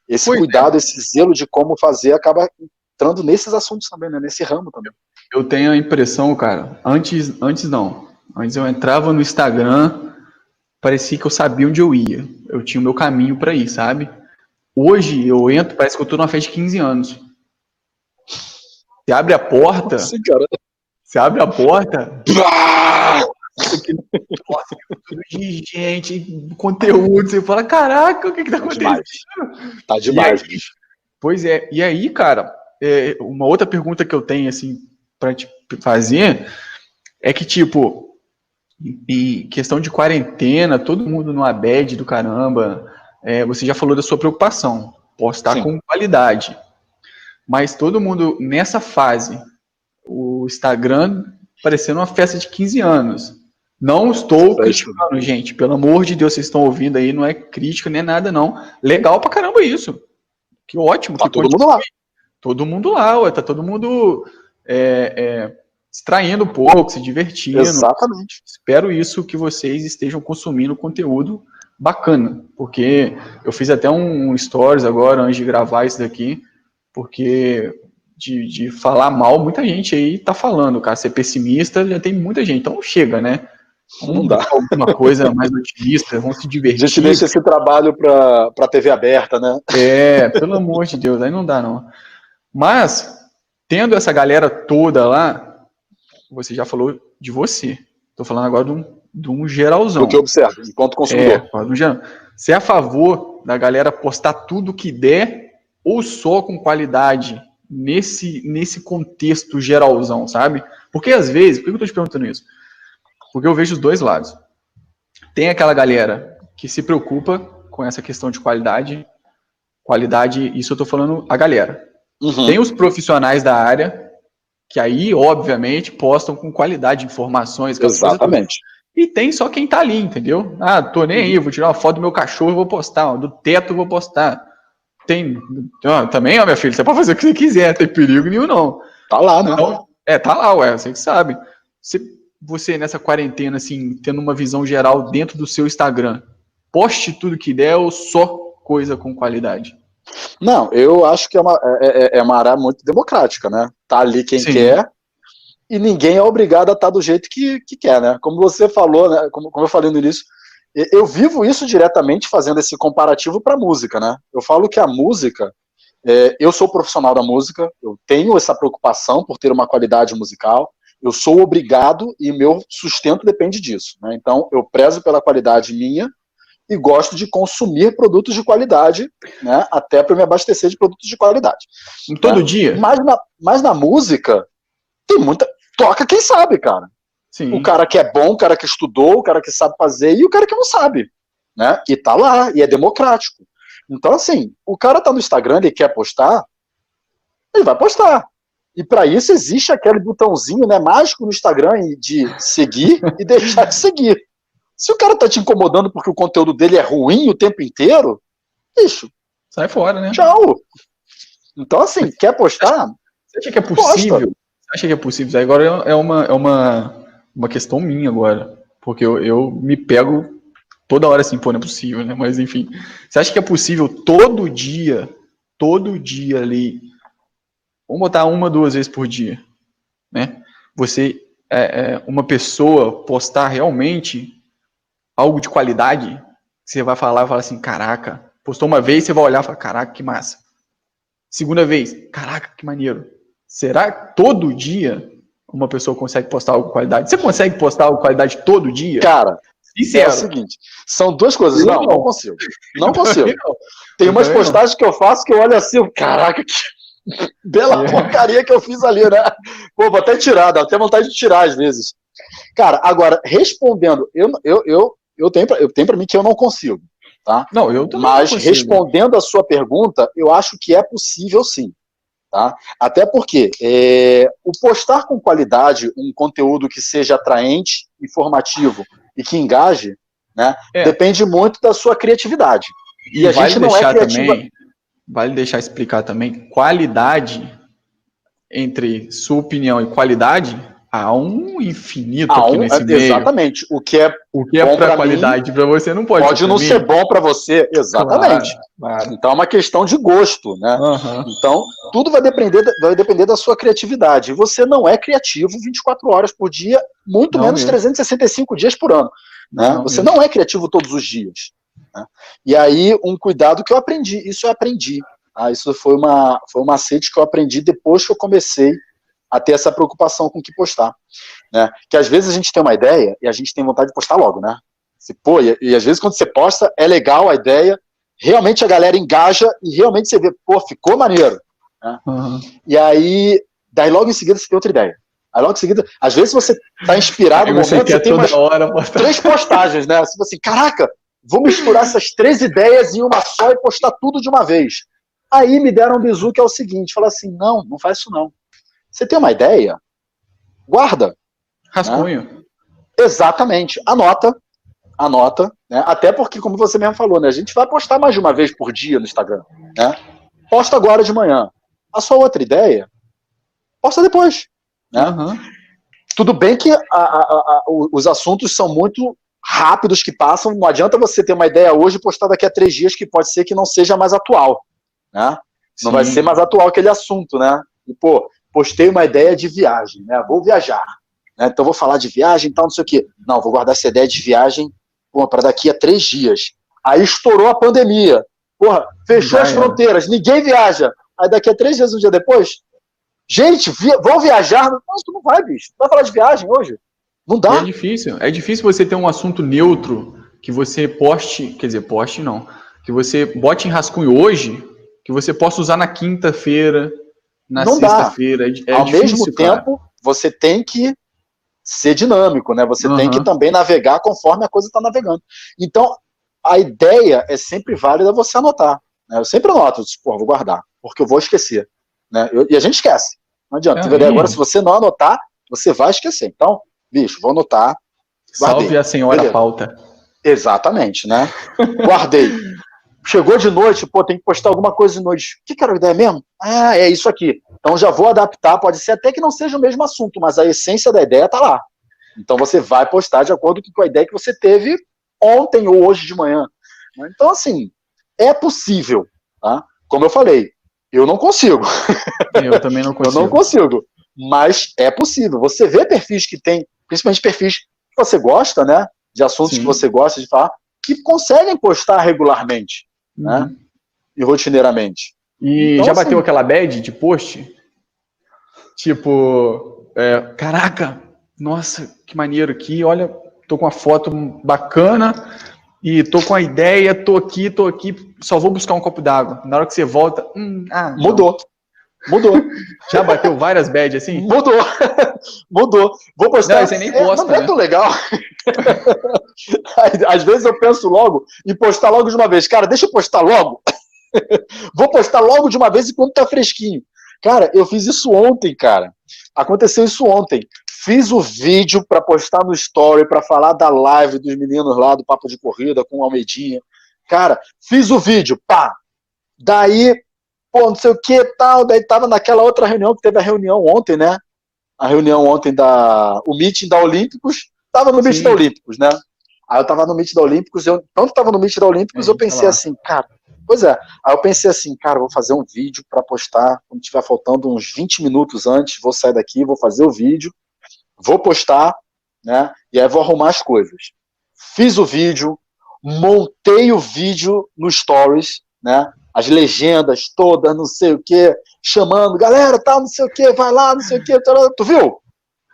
Speaker 2: Esse Foi, cuidado, esse zelo de como fazer acaba entrando nesses assuntos também, né? Nesse ramo também.
Speaker 1: Eu tenho a impressão, cara, antes, antes não. Antes eu entrava no Instagram, parecia que eu sabia onde eu ia. Eu tinha o meu caminho para ir, sabe? Hoje eu entro, parece que eu tô numa festa de 15 anos. Você abre a porta. Cara. Você abre a porta. Nossa, de gente, conteúdo. Você fala, caraca, o que que tá, tá acontecendo?
Speaker 2: Demais. Tá demais,
Speaker 1: aí, bicho. Pois é. E aí, cara, é, uma outra pergunta que eu tenho, assim, pra te fazer é que, tipo, em questão de quarentena, todo mundo no abed do caramba, é, você já falou da sua preocupação, postar Sim. com qualidade. Mas todo mundo nessa fase, o Instagram parecendo uma festa de 15 anos. Não estou criticando, gente. Pelo amor de Deus, vocês estão ouvindo aí, não é crítica nem nada, não. Legal pra caramba isso. Que ótimo.
Speaker 2: Tá
Speaker 1: que
Speaker 2: todo mundo lá.
Speaker 1: Todo mundo lá, ué, tá todo mundo é, é, extraindo um pouco, se divertindo.
Speaker 2: Exatamente.
Speaker 1: Espero isso que vocês estejam consumindo conteúdo bacana, porque eu fiz até um, stories agora antes de gravar isso daqui, porque de, de falar mal, muita gente aí tá falando, cara, ser pessimista já tem muita gente, então chega, né?
Speaker 2: Não dá.
Speaker 1: Alguma coisa mais otimista, vamos se divertir.
Speaker 2: A gente deixa esse trabalho para a TV aberta, né?
Speaker 1: É, pelo amor de Deus, aí não dá não. Mas, tendo essa galera toda lá, você já falou de você. Estou falando agora de um, de um geralzão.
Speaker 2: Do que eu observo, enquanto consumidor.
Speaker 1: É, geral. Você é a favor da galera postar tudo que der ou só com qualidade nesse, nesse contexto geralzão, sabe? Porque às vezes, por que eu estou te perguntando isso? Porque eu vejo os dois lados. Tem aquela galera que se preocupa com essa questão de qualidade. Qualidade, isso eu estou falando a galera. Uhum. Tem os profissionais da área, que aí, obviamente, postam com qualidade informações.
Speaker 2: Exatamente.
Speaker 1: E tem só quem tá ali, entendeu? Ah, tô nem aí, vou tirar uma foto do meu cachorro e vou postar, do teto vou postar. Tem. Ó, também, ó, minha filha, você pode fazer o que você quiser, não tem perigo nenhum, não.
Speaker 2: Tá lá, né? Então,
Speaker 1: é, tá lá, ué, você que sabe. Você, você nessa quarentena, assim, tendo uma visão geral dentro do seu Instagram, poste tudo que der ou só coisa com qualidade?
Speaker 2: Não, eu acho que é uma, é, é, é uma área muito democrática, né? Tá ali quem Sim. quer e ninguém é obrigado a estar do jeito que, que quer, né? Como você falou, né? Como, como eu falei no início, eu vivo isso diretamente fazendo esse comparativo para música, né? Eu falo que a música, é, eu sou profissional da música, eu tenho essa preocupação por ter uma qualidade musical, eu sou obrigado e meu sustento depende disso, né? Então eu prezo pela qualidade minha e gosto de consumir produtos de qualidade, né? Até para me abastecer de produtos de qualidade.
Speaker 1: Em todo né? dia.
Speaker 2: Mas na, mas na música tem muita toca quem sabe, cara. Sim. O cara que é bom, o cara que estudou, o cara que sabe fazer e o cara que não sabe, né? E tá lá, e é democrático. Então, assim, o cara tá no Instagram, ele quer postar, ele vai postar. E para isso existe aquele botãozinho, né, mágico no Instagram de seguir e deixar de seguir. Se o cara tá te incomodando porque o conteúdo dele é ruim o tempo inteiro, bicho,
Speaker 1: sai fora, né?
Speaker 2: Tchau. Então, assim, quer postar?
Speaker 1: Você acha que é possível? Posta. Acha que é possível? Agora é uma, é uma uma questão minha agora. Porque eu, eu me pego toda hora assim, pô, não é possível, né? Mas enfim. Você acha que é possível todo dia, todo dia ali, vamos botar uma, duas vezes por dia, né? Você, é, é, uma pessoa postar realmente algo de qualidade, você vai falar e falar assim, caraca, postou uma vez, você vai olhar e falar, caraca, que massa. Segunda vez, caraca, que maneiro. Será que todo dia uma pessoa consegue postar algo de qualidade. Você consegue postar algo de qualidade todo dia?
Speaker 2: Cara, Sincero. é o seguinte, são duas coisas. Não, não, não consigo. Não consigo. Tem umas postagens que eu faço que eu olho assim, caraca, que bela é. porcaria que eu fiz ali, né? Pô, vou até tirar, dá até vontade de tirar às vezes. Cara, agora, respondendo, eu, eu, eu, eu tenho, eu tenho para mim que eu não consigo, tá?
Speaker 1: Não, eu também
Speaker 2: Mas respondendo a sua pergunta, eu acho que é possível sim. Tá? Até porque é, o postar com qualidade um conteúdo que seja atraente, informativo e que engaje, né, é. depende muito da sua criatividade.
Speaker 1: E, e a vale gente não é criativa. Também, vale deixar explicar também, qualidade entre sua opinião e qualidade há um infinito
Speaker 2: Há um-
Speaker 1: nesse meio.
Speaker 2: exatamente. O que é
Speaker 1: O que é para qualidade para você não pode,
Speaker 2: pode não ser bom para você. Exatamente.
Speaker 1: Claro, claro.
Speaker 2: Então é uma questão de gosto, né?
Speaker 1: Aham.
Speaker 2: Então, tudo vai depender, da- vai depender da sua criatividade. E você não é criativo 24 horas por dia, muito
Speaker 1: Não
Speaker 2: menos
Speaker 1: mesmo.
Speaker 2: 365 dias por ano. Né?
Speaker 1: Não
Speaker 2: você
Speaker 1: mesmo.
Speaker 2: não é criativo todos os dias. né? E aí, um cuidado que eu aprendi, isso eu aprendi. tá? Isso foi uma, foi um macete que eu aprendi depois que eu comecei a ter essa preocupação com o que postar. Né? Que às vezes a gente tem uma ideia e a gente tem vontade de postar logo, né? Se, pô, e, e às vezes quando você posta, é legal a ideia, realmente a galera engaja e realmente você vê, pô, ficou maneiro.
Speaker 1: Aham.
Speaker 2: E aí, daí logo em seguida você tem outra ideia. Aí logo em seguida, às vezes você tá inspirado no
Speaker 1: você
Speaker 2: momento, você tem
Speaker 1: toda
Speaker 2: umas
Speaker 1: hora
Speaker 2: três postagens, né? Você fala assim, caraca, vou misturar essas três ideias em uma só e postar tudo de uma vez. Aí me deram um bizu que é o seguinte, fala assim, não, não faz isso não. Você tem uma ideia? Guarda.
Speaker 1: Rascunho.
Speaker 2: Exatamente. Anota. Anota. Né? Até porque, como você mesmo falou, né? A gente vai postar mais de uma vez por dia no Instagram. Né? Posta agora de manhã. A sua outra ideia, posta depois. né?
Speaker 1: Aham.
Speaker 2: Tudo bem que a- a- a- os assuntos são muito rápidos que passam. Não adianta você ter uma ideia hoje e postar daqui a três dias, que pode ser que não seja mais atual. Né? Não vai ser mais atual aquele assunto, né? E, pô, postei uma ideia de viagem, né? Vou viajar. né? Então vou falar de viagem e tal, não sei o quê. Não, vou guardar essa ideia de viagem para daqui a três dias. Aí estourou a pandemia. Porra, fechou as fronteiras, ninguém viaja. Aí daqui a três dias, um dia depois, gente, vi vou viajar. Não, tu não vai, bicho. Tu vai falar de viagem hoje? Não dá.
Speaker 1: É difícil. É difícil você ter um assunto neutro que você poste, quer dizer, poste não, que você bote em rascunho hoje, que você possa usar na quinta-feira, na sexta-feira. É, é
Speaker 2: Ao
Speaker 1: difícil,
Speaker 2: mesmo
Speaker 1: cara.
Speaker 2: tempo, você tem que ser dinâmico, né? Você tem
Speaker 1: Aham.
Speaker 2: que também navegar conforme a coisa está navegando. Então, a ideia é sempre válida você anotar. Né? Eu sempre anoto, tipo, pô, vou guardar, porque eu vou esquecer. Né? Eu- e a gente esquece. Não adianta.
Speaker 1: É,
Speaker 2: agora, se você não anotar, você vai esquecer. Então, bicho, vou anotar.
Speaker 1: Salve
Speaker 2: Guardei.
Speaker 1: a senhora
Speaker 2: Beleza.
Speaker 1: pauta.
Speaker 2: Exatamente, né? Guardei. Chegou de noite, pô, tem que postar alguma coisa de noite. O que, que era a ideia mesmo? Ah, é isso aqui. Então já vou adaptar, pode ser até que não seja o mesmo assunto, mas a essência da ideia tá lá. Então você vai postar de acordo com a ideia que você teve ontem ou hoje de manhã. Então, assim, é possível, tá? Como eu falei, eu não consigo.
Speaker 1: Eu também não
Speaker 2: Eu
Speaker 1: consigo.
Speaker 2: não consigo. Mas é possível. Você vê perfis que tem, principalmente perfis que você gosta, né? De assuntos
Speaker 1: Sim.
Speaker 2: que você gosta de falar, que conseguem postar regularmente né?
Speaker 1: Uhum.
Speaker 2: e rotineiramente.
Speaker 1: E
Speaker 2: Então,
Speaker 1: já
Speaker 2: assim-
Speaker 1: bateu aquela bad de post? Tipo, é, caraca, nossa, que maneiro aqui, olha, tô com uma foto bacana e tô com a ideia, tô aqui, tô aqui, só vou buscar um copo d'água. Na hora que você volta, hum, ah.
Speaker 2: Mudou. Mudou.
Speaker 1: Já bateu várias bad assim?
Speaker 2: Mudou. Mudou. Vou postar.
Speaker 1: Não, você nem
Speaker 2: É,
Speaker 1: posta,
Speaker 2: não é
Speaker 1: né?
Speaker 2: tão legal. Às vezes eu penso logo em postar logo de uma vez. Cara, deixa eu postar logo. Vou postar logo de uma vez enquanto tá fresquinho. Cara, eu fiz isso ontem, cara. Aconteceu isso ontem. Fiz o vídeo para postar no story para falar da live dos meninos lá do Papo de Corrida com o Almeidinha. Cara, fiz o vídeo, pá. Daí, pô, não sei o que tal. Daí tava naquela outra reunião que teve a reunião ontem, né? A reunião ontem da. O meeting da Olímpicos. Tava no
Speaker 1: Sim.
Speaker 2: da Olímpicos, né? Aí eu tava no meeting da Olímpicos, eu tanto tava no meeting da Olímpicos,
Speaker 1: É,
Speaker 2: eu pensei
Speaker 1: falar.
Speaker 2: assim, cara, pois é. Aí eu pensei assim, cara, vou fazer um vídeo para postar quando tiver faltando uns 20 minutos antes, vou sair daqui, vou fazer o vídeo, vou postar, né? E aí vou arrumar as coisas. Fiz o vídeo, montei o vídeo no Stories, né? As legendas todas, não sei o que, chamando, galera, tal, não sei o que, vai lá, não sei o que. Tu viu?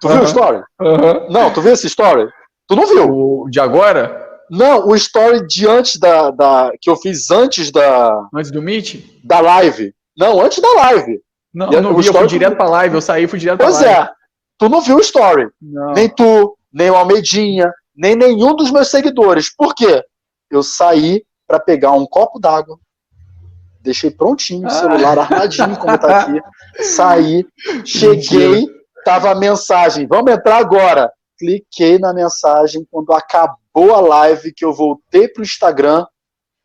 Speaker 2: Tu viu
Speaker 1: Aham.
Speaker 2: o story?
Speaker 1: Aham.
Speaker 2: Não, tu viu esse story? Tu não viu?
Speaker 1: O de agora,
Speaker 2: Não, o story de antes da, da que eu fiz antes da,
Speaker 1: antes do Meet?
Speaker 2: da live. Não, antes da live.
Speaker 1: Não, eu não vi, eu fui direto pra live, eu saí e fui direto
Speaker 2: Pois
Speaker 1: pra live.
Speaker 2: é. Tu não viu o story.
Speaker 1: Não.
Speaker 2: Nem tu, nem o Almeidinha, nem nenhum dos meus seguidores. Por quê? Eu saí para pegar um copo d'água, deixei prontinho o
Speaker 1: Ah.
Speaker 2: celular armadinho como tá aqui, saí, cheguei, tava a mensagem, vamos entrar agora. Cliquei na mensagem, quando acabou a live, que eu voltei pro Instagram,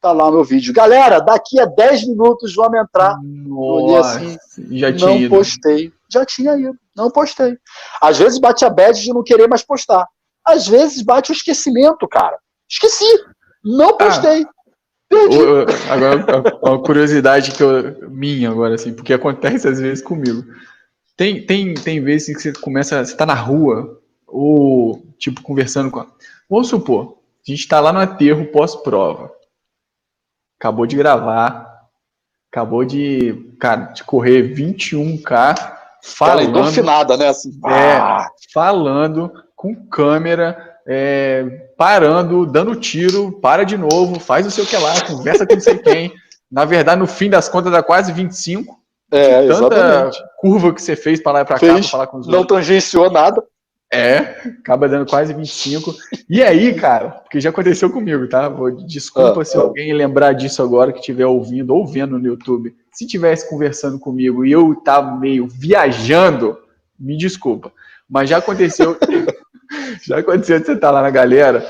Speaker 2: tá lá o meu vídeo. Galera, daqui a 10 minutos vamos entrar. olhei assim,
Speaker 1: já tinha
Speaker 2: não
Speaker 1: ido.
Speaker 2: postei. Já tinha ido. Não postei. Às vezes bate a bad de não querer mais postar. Às vezes bate o esquecimento, cara. Esqueci. Não postei. Perdi.
Speaker 1: O- o- Agora, uma curiosidade que eu, minha agora, assim, porque acontece às vezes comigo. Tem, tem, tem vezes que você começa, você tá na rua, ou, tipo, conversando com. a- Vamos supor, a gente tá lá no aterro pós-prova. Acabou de gravar, acabou de, cara, de correr 21K,
Speaker 2: Aquela
Speaker 1: falando
Speaker 2: endorfinada, né? Assim,
Speaker 1: É. falando com câmera, é, parando, dando tiro, para de novo, faz não sei o que lá, conversa com não sei quem. Na verdade, no fim das contas, dá quase 25.
Speaker 2: É,
Speaker 1: Tanta
Speaker 2: exatamente.
Speaker 1: curva que você fez para lá e para cá, para falar com os
Speaker 2: Não
Speaker 1: outros.
Speaker 2: tangenciou nada.
Speaker 1: É, acaba dando quase 25. E aí, cara, porque já aconteceu comigo, tá? Vou- Desculpa
Speaker 2: Ah,
Speaker 1: se
Speaker 2: ah.
Speaker 1: alguém lembrar disso agora que estiver ouvindo ou vendo no YouTube. Se tivesse conversando comigo e eu tava meio viajando, me desculpa. Mas já aconteceu. já aconteceu de você estar lá na galera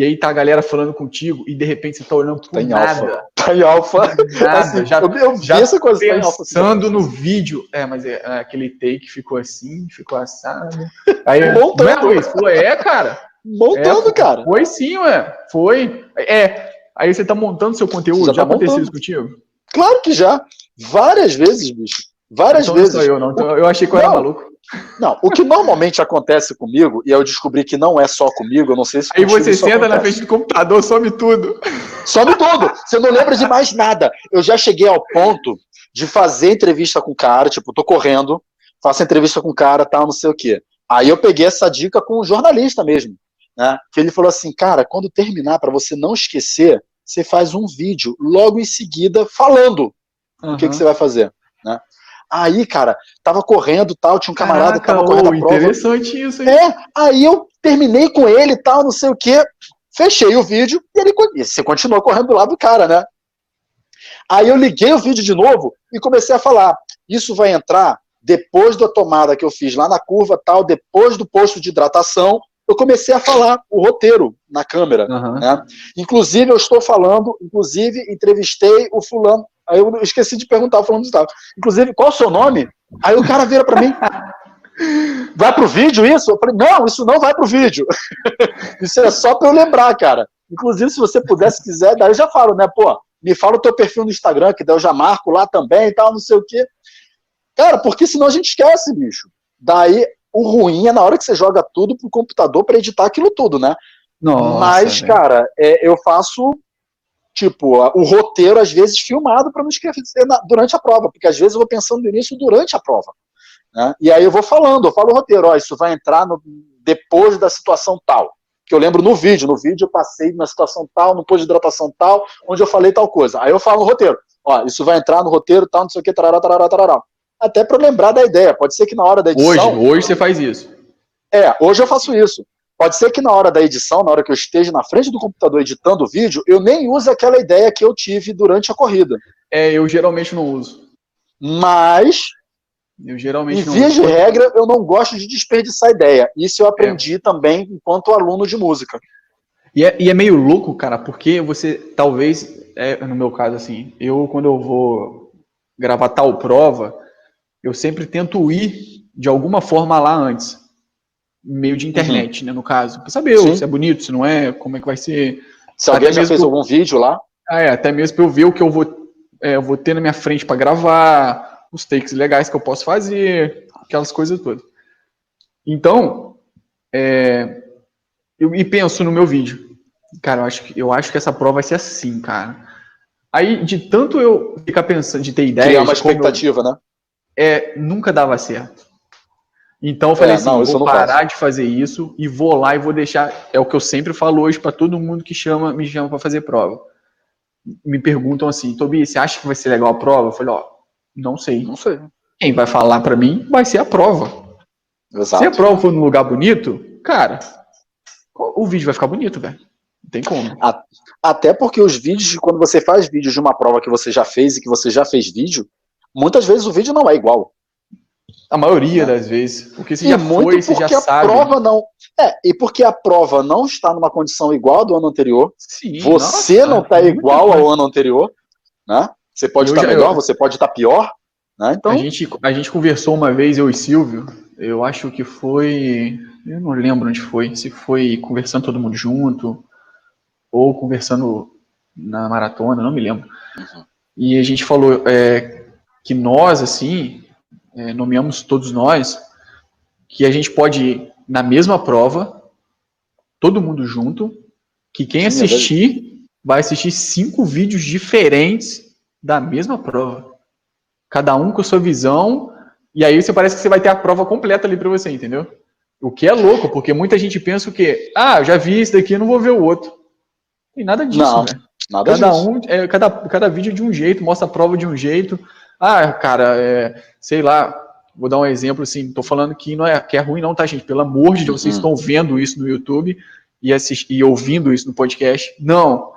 Speaker 1: e aí tá a galera falando contigo e de repente você tá olhando pro
Speaker 2: Tá em
Speaker 1: nada.
Speaker 2: alfa. Tá em alfa.
Speaker 1: Nada,
Speaker 2: Assim,
Speaker 1: já
Speaker 2: eu, eu
Speaker 1: já
Speaker 2: essa coisa. tá em alfa.
Speaker 1: pensando no vídeo. É, mas é, é, aquele take ficou assim, ficou assado. Aí,
Speaker 2: Montando.
Speaker 1: não é? Falou, é, cara.
Speaker 2: Montando,
Speaker 1: É,
Speaker 2: cara.
Speaker 1: Foi sim, ué. Foi. É. Aí você tá montando seu conteúdo.
Speaker 2: Já
Speaker 1: Já,
Speaker 2: tá
Speaker 1: aconteceu
Speaker 2: montando.
Speaker 1: isso contigo?
Speaker 2: Claro que já. Várias vezes, bicho. Várias
Speaker 1: então não
Speaker 2: vezes.
Speaker 1: sou eu, não. Então, eu achei que eu era
Speaker 2: Não.
Speaker 1: maluco.
Speaker 2: Não, o que normalmente acontece comigo, e eu descobri que não é só comigo, eu não sei se
Speaker 1: Aí você senta na
Speaker 2: acontece.
Speaker 1: frente do computador, some tudo.
Speaker 2: Some tudo. Você não lembra de mais nada. Eu já cheguei ao ponto de fazer entrevista com o cara, tipo, tô correndo, faço entrevista com o cara, tal, não sei o quê. Aí eu peguei essa dica com um jornalista mesmo, né? Que ele falou assim, cara, quando terminar, para você não esquecer, você faz um vídeo logo em seguida falando o que, que você vai fazer, né? Aí, cara, tava correndo, tal, tinha um camarada que
Speaker 1: Caraca,
Speaker 2: tava correndo
Speaker 1: ô,
Speaker 2: a prova.
Speaker 1: interessante isso, hein?
Speaker 2: É, aí eu terminei com ele e tal, não sei o quê. Fechei o vídeo e ele e você continuou correndo do lado do cara, né? Aí eu liguei o vídeo de novo e comecei a falar. Isso vai entrar depois da tomada que eu fiz lá na curva, tal, depois do posto de hidratação. Eu comecei a falar o roteiro na câmera.
Speaker 1: Aham.
Speaker 2: né? Inclusive, eu estou falando, inclusive, entrevistei o fulano. Aí eu esqueci de perguntar o fulano de tal. Inclusive, qual o seu nome? Aí o cara vira para mim. Vai pro vídeo isso? Eu falei, não, isso não vai pro vídeo. isso é só para eu lembrar, cara. Inclusive, se você puder, se quiser, daí eu já falo, né? Pô, me fala o teu perfil no Instagram, que daí eu já marco lá também e tal, não sei o quê. Cara, porque senão a gente esquece, bicho. Daí, o ruim é na hora que você joga tudo pro computador para editar aquilo tudo, né?
Speaker 1: Nossa,
Speaker 2: Mas,
Speaker 1: velho.
Speaker 2: cara, é, eu faço, tipo, o roteiro, às vezes, filmado para não esquecer durante a prova, porque às vezes eu vou pensando nisso durante a prova. né? E aí eu vou falando, eu falo o roteiro, ó, isso vai entrar no- depois da situação tal. Que eu lembro no vídeo, no vídeo eu passei na situação tal, no posto de hidratação tal, onde eu falei tal coisa. Aí eu falo no roteiro, ó, isso vai entrar no roteiro tal, não sei o que, tarará, tarará, tarará. Até para lembrar da ideia. Pode ser que na hora da edição.
Speaker 1: Hoje, hoje você faz isso.
Speaker 2: É, hoje eu faço isso. Pode ser que na hora da edição, na hora que eu esteja na frente do computador editando o vídeo, eu nem use aquela ideia que eu tive durante a corrida.
Speaker 1: É, eu geralmente não uso.
Speaker 2: Mas,
Speaker 1: Eu geralmente
Speaker 2: em
Speaker 1: não
Speaker 2: via de regra, eu não gosto de desperdiçar ideia. Isso eu aprendi também enquanto aluno de música.
Speaker 1: E é, e é meio louco, cara, porque você talvez, é, no meu caso, assim, eu quando eu vou gravar tal prova, eu sempre tento ir de alguma forma lá antes. Meio de internet, né, no caso. Pra saber
Speaker 2: Sim.
Speaker 1: se é bonito, se não é, como é que vai ser.
Speaker 2: Se alguém
Speaker 1: Até
Speaker 2: já
Speaker 1: mesmo
Speaker 2: fez
Speaker 1: que-
Speaker 2: algum vídeo lá,
Speaker 1: Ah, é, até mesmo pra eu ver o que eu vou, é, eu vou ter na minha frente pra gravar, os takes legais que eu posso fazer, aquelas coisas todas. Então, é, eu e penso no meu vídeo. Cara, eu acho, que, eu acho que essa prova vai ser assim, cara. Aí, de tanto eu ficar pensando, de ter ideia,
Speaker 2: criar uma
Speaker 1: como eu-
Speaker 2: expectativa, né?
Speaker 1: é, nunca dava certo. Então eu falei
Speaker 2: É,
Speaker 1: assim,
Speaker 2: não,
Speaker 1: vou parar de fazer isso e vou lá e vou deixar. É o que eu sempre falo hoje para todo mundo que chama, me chama para fazer prova. Me perguntam assim, Tobias, você acha que vai ser legal a prova? Eu falei, ó, não sei.
Speaker 2: Não sei.
Speaker 1: Quem vai falar para mim vai ser a prova. Se a
Speaker 2: Exato.
Speaker 1: prova for num lugar bonito, cara, o vídeo vai ficar bonito, velho. Não tem como.
Speaker 2: Até porque os vídeos, de quando você faz vídeos de uma prova que você já fez e que você já fez vídeo, muitas vezes o vídeo não é igual.
Speaker 1: A maioria das vezes. Porque você
Speaker 2: e
Speaker 1: já foi, você já
Speaker 2: a
Speaker 1: sabe.
Speaker 2: prova não. É, e porque a prova não está numa condição igual do ano anterior.
Speaker 1: Sim,
Speaker 2: Você
Speaker 1: nossa,
Speaker 2: não está igual ao ano anterior, né? Você pode estar
Speaker 1: já-
Speaker 2: melhor,
Speaker 1: eu-
Speaker 2: você pode estar pior, né? Então,
Speaker 1: A gente, a gente conversou uma vez, eu e Silvio, Eu acho que foi. Eu não lembro onde foi. Se foi conversando todo mundo junto, ou conversando na maratona, não me lembro. Uhum. E a gente falou é, que nós, assim, é, nomeamos todos nós, que a gente pode ir na mesma prova, todo mundo junto, que quem é assistir vai assistir cinco vídeos diferentes da mesma prova. Cada um com a sua visão, e aí você parece que você vai ter a prova completa ali para você, entendeu? O que é louco, porque muita gente pensa o quê? Ah, já vi esse daqui, não vou ver o outro. E nada disso, não, né? Nada cada disso. um, é, cada, cada vídeo de um jeito, mostra a prova de um jeito. Ah, cara, é, sei lá, vou dar um exemplo assim, tô falando que não é que é ruim não, tá, gente? Pelo amor de Deus, vocês uhum. estão vendo isso no YouTube e, assist, e ouvindo isso no podcast. Não.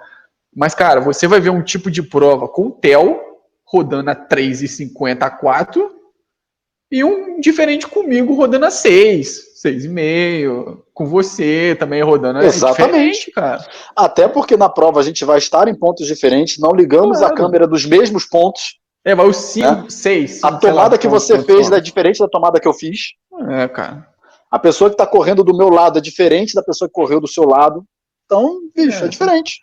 Speaker 1: Mas, cara, você vai ver um tipo de prova com o TEL rodando a 3,50 a 4 e um diferente comigo rodando a 6, 6,5, com você também rodando a
Speaker 2: Exatamente, cara. Até porque na prova a gente vai estar em pontos diferentes, não ligamos claro. a câmera dos mesmos pontos.
Speaker 1: É, vai os 5, 6.
Speaker 2: A tomada que você fez é diferente da tomada que eu fiz.
Speaker 1: É, cara.
Speaker 2: A pessoa que está correndo do meu lado é diferente da pessoa que correu do seu lado. Então, bicho, é, é diferente.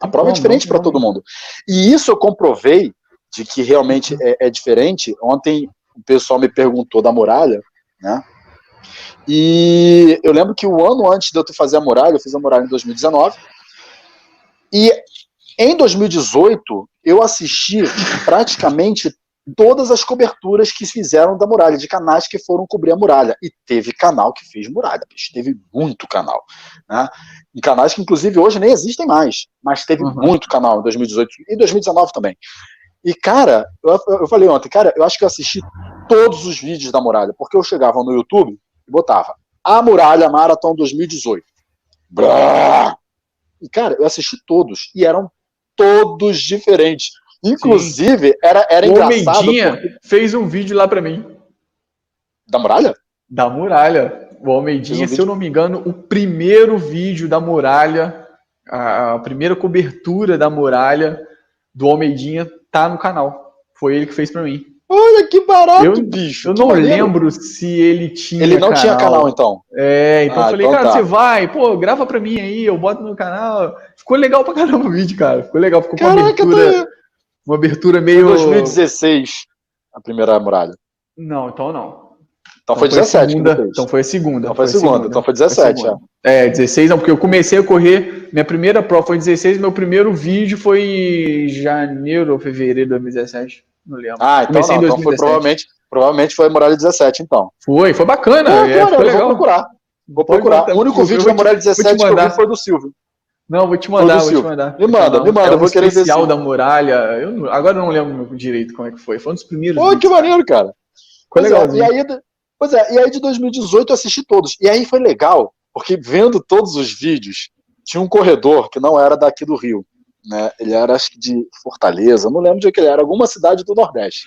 Speaker 2: A prova é diferente para todo mundo. E isso eu comprovei de que realmente é, é diferente. Ontem o pessoal me perguntou da muralha, né? E eu lembro que o ano antes de eu fazer a muralha, eu fiz a muralha em 2019. E em 2018, eu assisti praticamente todas as coberturas que fizeram da muralha, de canais que foram cobrir a muralha. E teve canal que fez muralha, bicho, teve muito canal. Né? Em canais que, inclusive, hoje nem existem mais, mas teve uhum. muito canal em 2018 e 2019 também. E, cara, eu, eu falei ontem, cara, eu acho que eu assisti todos os vídeos da muralha, porque eu chegava no YouTube e botava A Muralha Marathon 2018. Brá! E, cara, eu assisti todos, e eram todos diferentes. Inclusive, era, era o engraçado.
Speaker 1: O porque... fez um vídeo lá para mim.
Speaker 2: Da muralha?
Speaker 1: Da muralha. O Almeidinha, um se eu não me engano, o primeiro vídeo da muralha, a, a primeira cobertura da muralha do Almeidinha tá no canal. Foi ele que fez para mim.
Speaker 2: Olha que barato,
Speaker 1: eu,
Speaker 2: bicho.
Speaker 1: Eu não maneiro. lembro se ele tinha.
Speaker 2: Ele não canal. tinha canal, então.
Speaker 1: É, então ah, eu falei, então cara, tá. você vai, pô, grava pra mim aí, eu boto no canal. Ficou legal pra caramba o vídeo, cara. Ficou legal, ficou Caraca, uma abertura. Tô... Uma abertura meio.
Speaker 2: 2016, a primeira muralha.
Speaker 1: Não, então não.
Speaker 2: Então, então foi 17.
Speaker 1: Segunda, então foi a segunda.
Speaker 2: Então foi a segunda, segunda. então foi 17. Foi
Speaker 1: é. é, 16 não, porque eu comecei a correr. Minha primeira prova foi 16, meu primeiro vídeo foi janeiro ou fevereiro de 2017. Não lembro.
Speaker 2: Ah, então, comecei não, então foi provavelmente, provavelmente foi a Muralha 17, então.
Speaker 1: Foi, foi bacana. Pô, é,
Speaker 2: foi legal. Vou procurar. Vou procurar. O único vídeo da Muralha 17 que eu vi foi do Silvio.
Speaker 1: Não, vou te mandar, vou te mandar.
Speaker 2: Me manda, me manda, é um
Speaker 1: vou querer ver. especial da muralha. Eu, agora eu não lembro direito como é que foi. Foi um dos primeiros.
Speaker 2: Pô, que maneiro, cara. Foi legal. É, e aí, pois é, e aí de 2018 eu assisti todos. E aí foi legal, porque vendo todos os vídeos, tinha um corredor que não era daqui do Rio. Né? Ele era, acho que de Fortaleza, não lembro de que ele era, alguma cidade do Nordeste.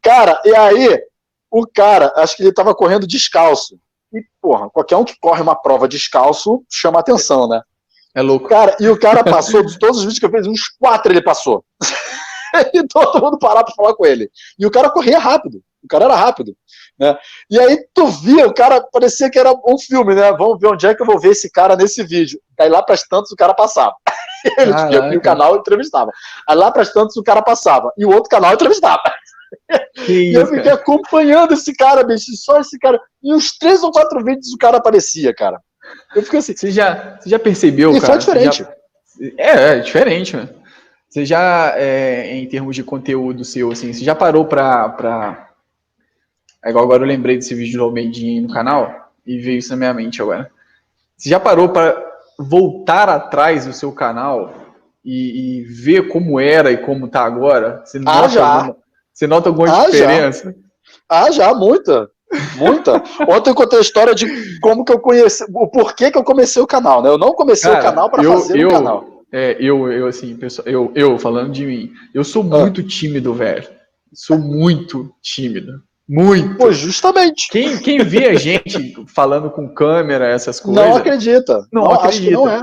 Speaker 2: Cara, e aí, o cara, acho que ele tava correndo descalço. E, porra, qualquer um que corre uma prova descalço chama atenção, né?
Speaker 1: É louco.
Speaker 2: Cara, e o cara passou, de todos os vídeos que eu fiz, uns quatro ele passou. e todo mundo parar pra falar com ele. E o cara corria rápido. O cara era rápido. Né? E aí tu via, o cara parecia que era um filme, né? Vamos ver onde é que eu vou ver esse cara nesse vídeo. Aí lá pras tantas o cara passava. Ele tinha o canal entrevistava. Aí lá pras tantas o cara passava. E o outro canal entrevistava. E eu fiquei cara. acompanhando esse cara, bicho. Só esse cara. E uns três ou quatro vídeos o cara aparecia, cara.
Speaker 1: Eu fico assim. Você já, você já percebeu, e cara?
Speaker 2: foi diferente. Já,
Speaker 1: é, é diferente, né? Você já, é, em termos de conteúdo seu, assim, você já parou pra. pra... É igual agora eu lembrei desse vídeo do Almeidinha no canal e veio isso na minha mente agora. Você já parou para voltar atrás do seu canal e, e, ver como era e como tá agora? Você
Speaker 2: ah, nota ah, já.
Speaker 1: Alguma, você nota alguma ah, diferença?
Speaker 2: Já. Ah, já, muita. Muita. Ontem eu contei a história de como que eu conheci, o porquê que eu comecei o canal, né? Eu não comecei Cara, o canal para fazer
Speaker 1: eu,
Speaker 2: o canal.
Speaker 1: É, eu, eu assim, pessoal, eu, eu falando de mim, eu sou ah. muito tímido, velho. Sou muito tímido. Muito.
Speaker 2: Pô, justamente.
Speaker 1: Quem, quem vê a gente falando com câmera, essas coisas.
Speaker 2: Não acredita.
Speaker 1: Não, não acredita. não é.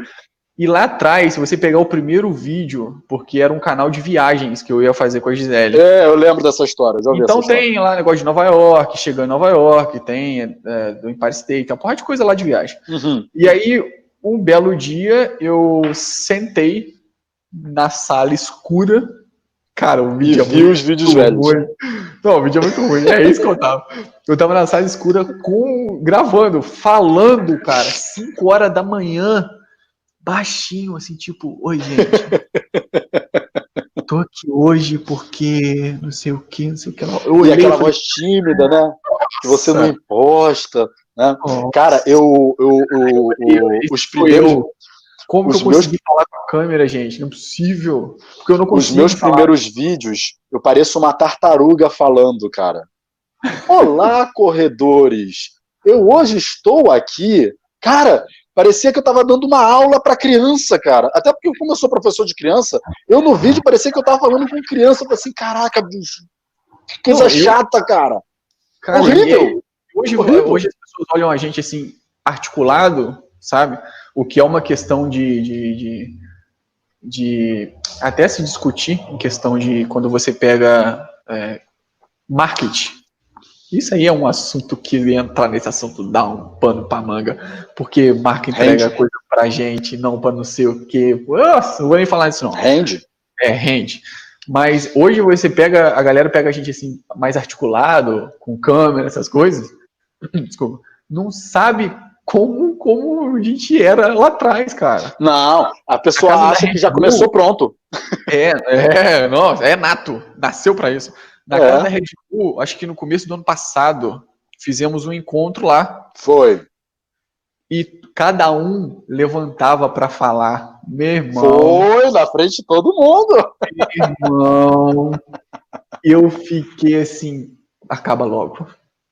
Speaker 1: E lá atrás, se você pegar o primeiro vídeo, porque era um canal de viagens que eu ia fazer com a Gisele.
Speaker 2: É, eu lembro dessa história. já ouvi
Speaker 1: Então
Speaker 2: essa história.
Speaker 1: tem lá negócio de Nova York, chegando em Nova York, tem é, do Empire State, tem uma porra de coisa lá de viagem.
Speaker 2: Uhum.
Speaker 1: E aí, um belo dia, eu sentei na sala escura. Cara, o
Speaker 2: E
Speaker 1: vídeo é
Speaker 2: vi os vídeos
Speaker 1: muito
Speaker 2: velhos.
Speaker 1: ruim. Não, o vídeo é muito ruim. É isso que eu tava. Eu tava na sala escura com, gravando, falando, cara, 5 horas da manhã, baixinho, assim, tipo, oi, gente. Tô aqui hoje porque não sei o que, não sei o que. lá." Eu
Speaker 2: E
Speaker 1: olhei
Speaker 2: aquela
Speaker 1: falei,
Speaker 2: voz tímida, né? Que você não
Speaker 1: "Nossa,
Speaker 2: imposta.
Speaker 1: ó,
Speaker 2: Cara, eu, eu, eu- eu- os primeiros.
Speaker 1: Como
Speaker 2: os
Speaker 1: que eu consegui falar com a câmera, gente? Não é possível. Porque eu não
Speaker 2: os
Speaker 1: consigo
Speaker 2: meus
Speaker 1: falar.
Speaker 2: primeiros vídeos, eu pareço uma tartaruga falando, cara. Olá, corredores. Eu hoje estou aqui. Cara, parecia que eu estava dando uma aula para criança, cara. Até porque, como eu sou professor de criança, eu no vídeo parecia que eu estava falando com criança. Eu falei assim, caraca, bicho. Que coisa chata, cara.
Speaker 1: Cara,
Speaker 2: horrível.
Speaker 1: Hoje,
Speaker 2: Horrível.
Speaker 1: hoje as pessoas olham a gente assim, articulado, sabe? O que é uma questão de, de, de, de até se discutir em questão de quando você pega é, marketing. Isso aí é um assunto que entrar nesse assunto dá um pano pra manga, porque marca entrega
Speaker 2: Rende.
Speaker 1: coisa pra gente, não pra não sei o quê. Nossa, não vou nem falar disso não.
Speaker 2: Rende.
Speaker 1: É, rende. Mas hoje você pega, a galera pega a gente assim, mais articulado, com câmera, essas coisas. Desculpa. Não sabe como, como a gente era lá atrás, cara.
Speaker 2: Não, a pessoa
Speaker 1: A
Speaker 2: acha que já começou pronto.
Speaker 1: É, é, nossa, é nato. Nasceu pra isso. Na
Speaker 2: É.
Speaker 1: casa da Red Bull, acho que no começo do ano passado, fizemos um encontro lá
Speaker 2: Foi.
Speaker 1: e cada um levantava pra falar. Meu irmão,
Speaker 2: Foi na frente de todo mundo.
Speaker 1: irmão, eu fiquei assim, acaba logo.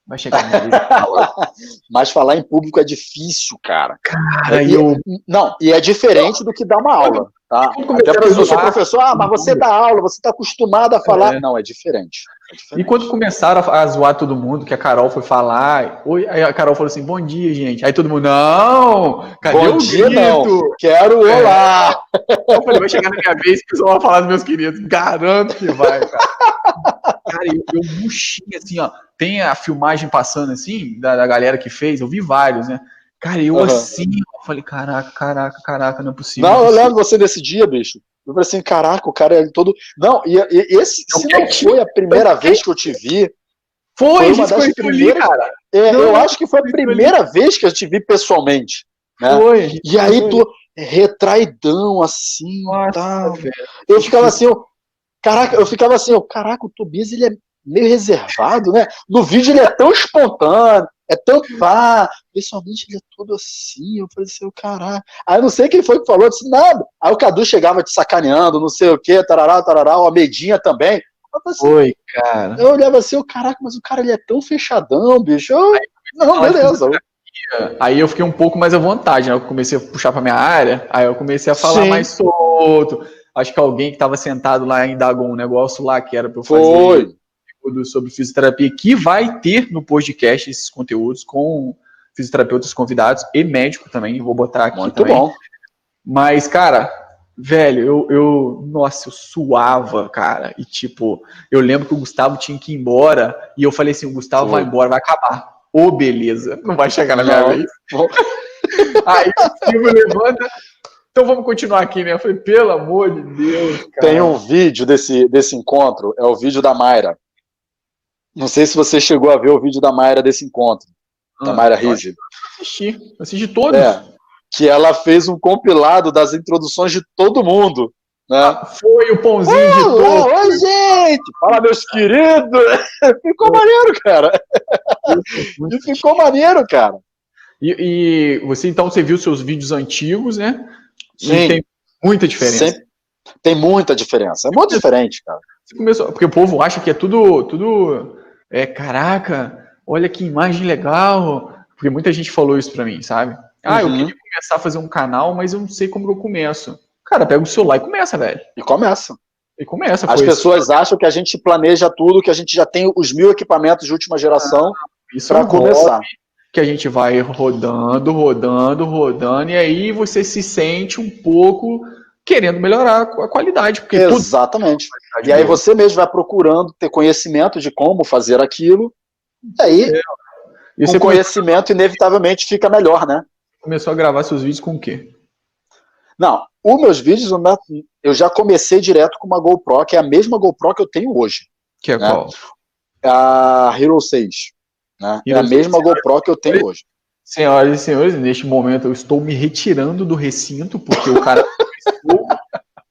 Speaker 1: Vai chegar vez. Fala.
Speaker 2: Mas falar em público é difícil, cara.
Speaker 1: Cara,
Speaker 2: E-
Speaker 1: e eu
Speaker 2: Não, e é diferente do que dar uma aula, tá? Até porque eu sou professor, ah, mas você dá aula, você está acostumado a falar.
Speaker 1: É.
Speaker 2: Não, é diferente. É
Speaker 1: E
Speaker 2: diferente.
Speaker 1: quando começaram a zoar todo mundo, que a Carol foi falar, oi, aí a Carol falou assim, bom dia, gente. Aí todo mundo, não, cadê
Speaker 2: Bom
Speaker 1: o
Speaker 2: dia,
Speaker 1: grito?
Speaker 2: não. Quero
Speaker 1: É.
Speaker 2: olá.
Speaker 1: Eu falei, vai chegar na minha vez que eu vou falar dos meus queridos. Garanto que vai, cara. Cara, eu, eu murchinha assim, ó. Tem a filmagem passando assim, da, da galera que fez, eu vi vários, né? Cara, eu
Speaker 2: Aham.
Speaker 1: assim, eu falei, caraca, caraca, caraca, não é possível.
Speaker 2: Não,
Speaker 1: não é
Speaker 2: eu
Speaker 1: possível.
Speaker 2: lembro você nesse dia, bicho. Eu falei assim, caraca, o cara é todo. Não, e, e- esse,
Speaker 1: Eu
Speaker 2: se não foi a primeira
Speaker 1: eu
Speaker 2: vez que eu te vi,
Speaker 1: Foi,
Speaker 2: foi uma das
Speaker 1: ali,
Speaker 2: primeiras-
Speaker 1: cara.
Speaker 2: é,
Speaker 1: Não,
Speaker 2: eu acho que foi a
Speaker 1: foi ali.
Speaker 2: primeira vez que eu te vi pessoalmente. né?
Speaker 1: Foi.
Speaker 2: E aí
Speaker 1: ali.
Speaker 2: tu retraidão assim,
Speaker 1: Nossa,
Speaker 2: tal.
Speaker 1: velho.
Speaker 2: Eu ficava assim, eu, caraca, eu ficava assim, eu, caraca, o Tobias ele é meio reservado, né? No vídeo ele é tão espontâneo, é tão pá, pessoalmente ele é todo assim, eu falei assim, caraca. Aí eu não sei quem foi que falou, eu disse nada. Aí o Cadu chegava te sacaneando, não sei o que, tarará, tarará, o Amedinha também. Eu, assim,
Speaker 1: Foi, cara.
Speaker 2: eu olhava assim, eu, caraca, mas o cara ele é tão fechadão, bicho. Eu, não, beleza.
Speaker 1: Aí eu fiquei um pouco mais à vontade, né? Eu comecei a puxar pra minha área, aí eu comecei a falar
Speaker 2: Sim.
Speaker 1: mais solto. Acho que alguém que estava sentado lá em Dagon, um negócio lá que era pra eu fazer
Speaker 2: Foi.
Speaker 1: Conteúdo sobre fisioterapia, que vai ter no podcast esses conteúdos com fisioterapeutas convidados e médico também, vou botar aqui
Speaker 2: Muito
Speaker 1: também.
Speaker 2: bom.
Speaker 1: Mas, cara, velho, eu, eu. Nossa, eu suava, cara. E, tipo, eu lembro que o Gustavo tinha que ir embora. E eu falei assim: o Gustavo
Speaker 2: Foi.
Speaker 1: vai embora, vai acabar. Ô, beleza. Não vai chegar na minha
Speaker 2: Não.
Speaker 1: vez. Aí o Silvio levanta. Então vamos continuar aqui, né? Eu falei, pelo amor de Deus, cara.
Speaker 2: Tem um vídeo desse, desse encontro, é o vídeo da Mayra. Não sei se você chegou a ver o vídeo da Mayra desse encontro, da
Speaker 1: Ah,
Speaker 2: Mayra
Speaker 1: eu
Speaker 2: Rizzi.
Speaker 1: Assisti. Assisti todos.
Speaker 2: É, que ela fez um compilado das introduções de todo mundo. Né?
Speaker 1: Foi o pãozinho de
Speaker 2: Alô,
Speaker 1: todos.
Speaker 2: oi, gente! Fala, meus queridos! Ficou maneiro, cara. E ficou maneiro, cara.
Speaker 1: E, e você, então, você viu seus vídeos antigos, né? E
Speaker 2: Sim.
Speaker 1: tem muita diferença.
Speaker 2: Sempre- Tem muita diferença. É muito diferente, cara.
Speaker 1: Você começou, porque o povo acha que é tudo, tudo, é, caraca, olha que imagem legal. Porque muita gente falou isso pra mim, sabe? Ah, eu
Speaker 2: Uhum.
Speaker 1: queria começar a fazer um canal, mas eu não sei como eu começo. Cara, pega o celular e começa, velho.
Speaker 2: E começa.
Speaker 1: E começa.
Speaker 2: As pessoas acham que a gente planeja tudo, que a gente já tem os mil equipamentos de última geração
Speaker 1: isso
Speaker 2: para
Speaker 1: é um
Speaker 2: começar.
Speaker 1: que a gente vai rodando, rodando, rodando, e aí você se sente um pouco querendo melhorar a qualidade. Porque
Speaker 2: Exatamente. Tudo... E aí você mesmo vai procurando ter conhecimento de como fazer aquilo, e aí, é. e com conhecimento, começou... inevitavelmente fica melhor, né?
Speaker 1: Começou a gravar seus vídeos com o quê?
Speaker 2: Não, os meus vídeos eu já comecei direto com uma GoPro, que é a mesma GoPro que eu tenho hoje.
Speaker 1: Que é né? qual?
Speaker 2: A Hero 6. Né? é a mesma GoPro que eu tenho hoje.
Speaker 1: Senhoras e senhores, neste momento eu estou me retirando do recinto, porque o cara começou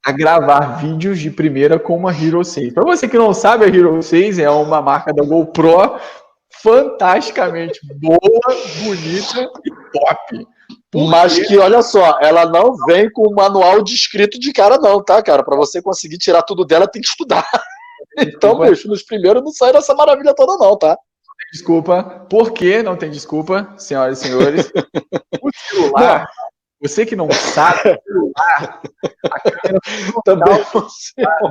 Speaker 1: a gravar vídeos de primeira com uma Hero 6. Para você que não sabe, a Hero 6 é uma marca da GoPro fantasticamente boa, bonita e top.
Speaker 2: Mas que, olha só, ela não vem com o manual de escrito de cara, não, tá, cara? Para você conseguir tirar tudo dela, tem que estudar. Então, bicho, nos primeiros não sai dessa maravilha toda, não, tá?
Speaker 1: desculpa. Por que não tem desculpa, senhoras e senhores? O celular. Você que não sabe, o celular, a câmera Também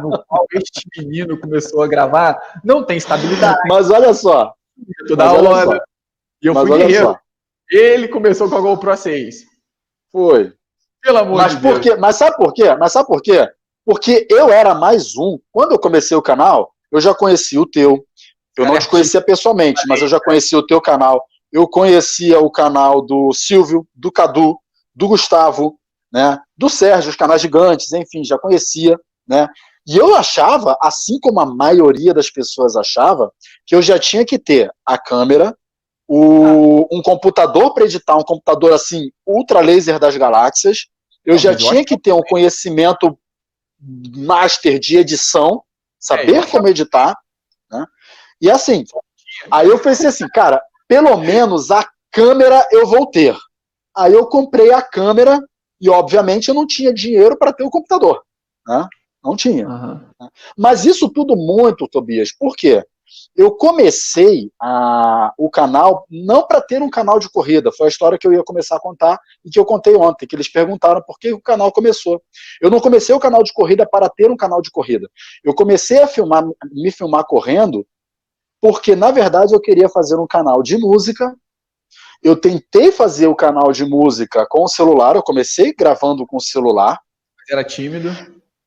Speaker 1: no qual este menino começou a gravar, não tem estabilidade.
Speaker 2: Mas olha só.
Speaker 1: Toda hora. E eu Mas fui guerreiro. Ele começou com a GoPro 6.
Speaker 2: Foi. Pelo amor Mas de por Deus. Quê? Mas sabe por quê? Mas sabe por quê? Porque eu era mais um. Quando eu comecei o canal, eu já conheci o teu, eu não te conhecia pessoalmente, mas eu já conhecia o teu canal. Eu conhecia o canal do Silvio, do Cadu, do Gustavo, né, do Sérgio, os canais gigantes, enfim, já conhecia, né? E eu achava, assim como a maioria das pessoas achava, que eu já tinha que ter a câmera, o, um computador para editar, um computador assim, ultra laser das galáxias. Eu já tinha que ter um conhecimento master de edição, saber é, como editar, né? E assim, aí eu pensei assim, cara, pelo menos a câmera eu vou ter. Aí eu comprei a câmera e, obviamente, eu não tinha dinheiro para ter o computador. Né? Não tinha. Uhum. Mas isso tudo muito, Tobias, por quê? Eu comecei a, o canal não para ter um canal de corrida, foi a história que eu ia começar a contar e que eu contei ontem, que eles perguntaram por que o canal começou. Eu não comecei o canal de corrida para ter um canal de corrida. Eu comecei a filmar, me filmar correndo porque na verdade eu queria fazer um canal de música. Eu tentei fazer o canal de música com o celular, eu comecei gravando com o celular.
Speaker 1: Era tímido.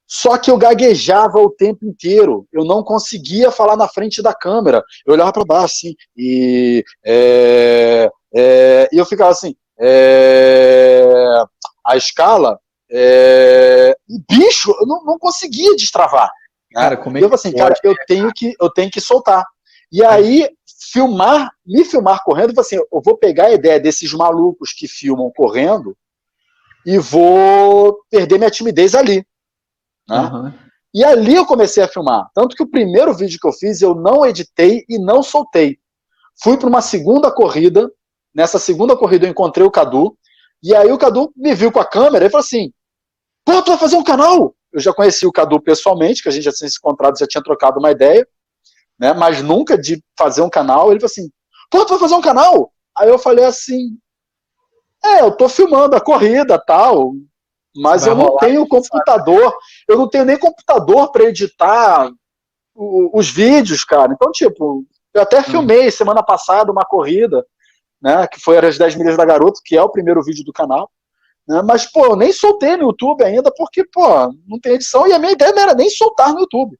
Speaker 2: Só que eu gaguejava o tempo inteiro. Eu não conseguia falar na frente da câmera. Eu olhava para baixo assim e, é, é, e eu ficava assim. É, a escala, é, bicho, eu não, não conseguia destravar. Cara, como é que eu assim, cara, eu tenho que eu tenho que soltar. E aí, filmar, me filmar correndo, assim, eu vou pegar a ideia desses malucos que filmam correndo e vou perder minha timidez ali. Né? Uhum. E ali eu comecei a filmar. Tanto que o primeiro vídeo que eu fiz, eu não editei e não soltei. Fui para uma segunda corrida. Nessa segunda corrida eu encontrei o Cadu. E aí o Cadu me viu com a câmera e falou assim: Pô, tu vai fazer um canal? Eu já conheci o Cadu pessoalmente, que a gente já tinha se encontrado, já tinha trocado uma ideia né? Mas nunca de fazer um canal. Ele falou assim: pô, tu vai fazer um canal? Aí eu falei assim: é, eu tô filmando a corrida tal, mas vai eu não tenho computador, eu não tenho nem computador para editar o, os vídeos, cara. Então, tipo, eu até hum. filmei semana passada uma corrida, né? Que foi as 10 milhas da garoto, que é o primeiro vídeo do canal. Né, mas, pô, eu nem soltei no YouTube ainda, porque, pô, não tem edição, e a minha ideia não era nem soltar no YouTube.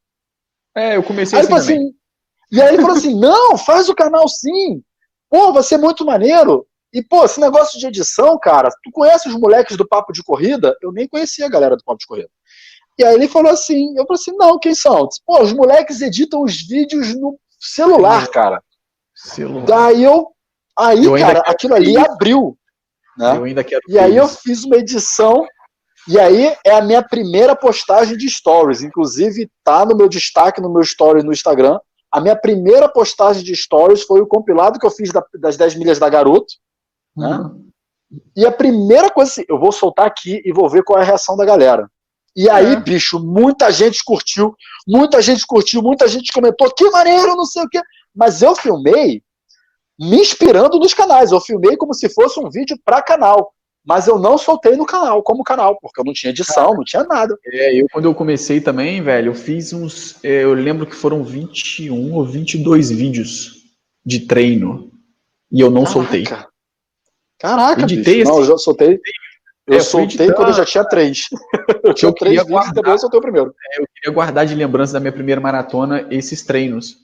Speaker 1: É, eu comecei Aí,
Speaker 2: assim, assim e aí ele falou assim: não, faz o canal sim. Pô, vai ser muito maneiro. E, pô, esse negócio de edição, cara, tu conhece os moleques do Papo de Corrida? Eu nem conhecia a galera do Papo de Corrida. E aí ele falou assim, eu falei assim, não, quem são? Disse, pô, os moleques editam os vídeos no celular, cara. Celular. Daí eu, aí, eu cara, aquilo ali abriu. Né? Eu ainda quero e aí isso. eu fiz uma edição, e aí é a minha primeira postagem de stories. Inclusive, tá no meu destaque no meu story no Instagram. A minha primeira postagem de stories foi o compilado que eu fiz da, das 10 milhas da Garoto. Né? Uhum. E a primeira coisa assim, eu vou soltar aqui e vou ver qual é a reação da galera. E aí, é. bicho, muita gente curtiu, muita gente curtiu, muita gente comentou, que maneiro, não sei o quê. Mas eu filmei me inspirando nos canais. Eu filmei como se fosse um vídeo para canal mas eu não soltei no canal, como canal, porque eu não tinha edição, Cara, não tinha nada.
Speaker 1: É, eu quando eu comecei também, velho, eu fiz uns, é, eu lembro que foram 21 ou 22 vídeos de treino, e eu não Caraca. soltei.
Speaker 2: Caraca,
Speaker 1: Editei
Speaker 2: bicho. Não, eu já soltei. Eu
Speaker 1: É, fui
Speaker 2: soltei quando eu já tinha três. Eu tinha
Speaker 1: Eu
Speaker 2: três vídeos,
Speaker 1: guardar.
Speaker 2: depois eu soltei o primeiro.
Speaker 1: Eu queria guardar de lembrança da minha primeira maratona esses treinos.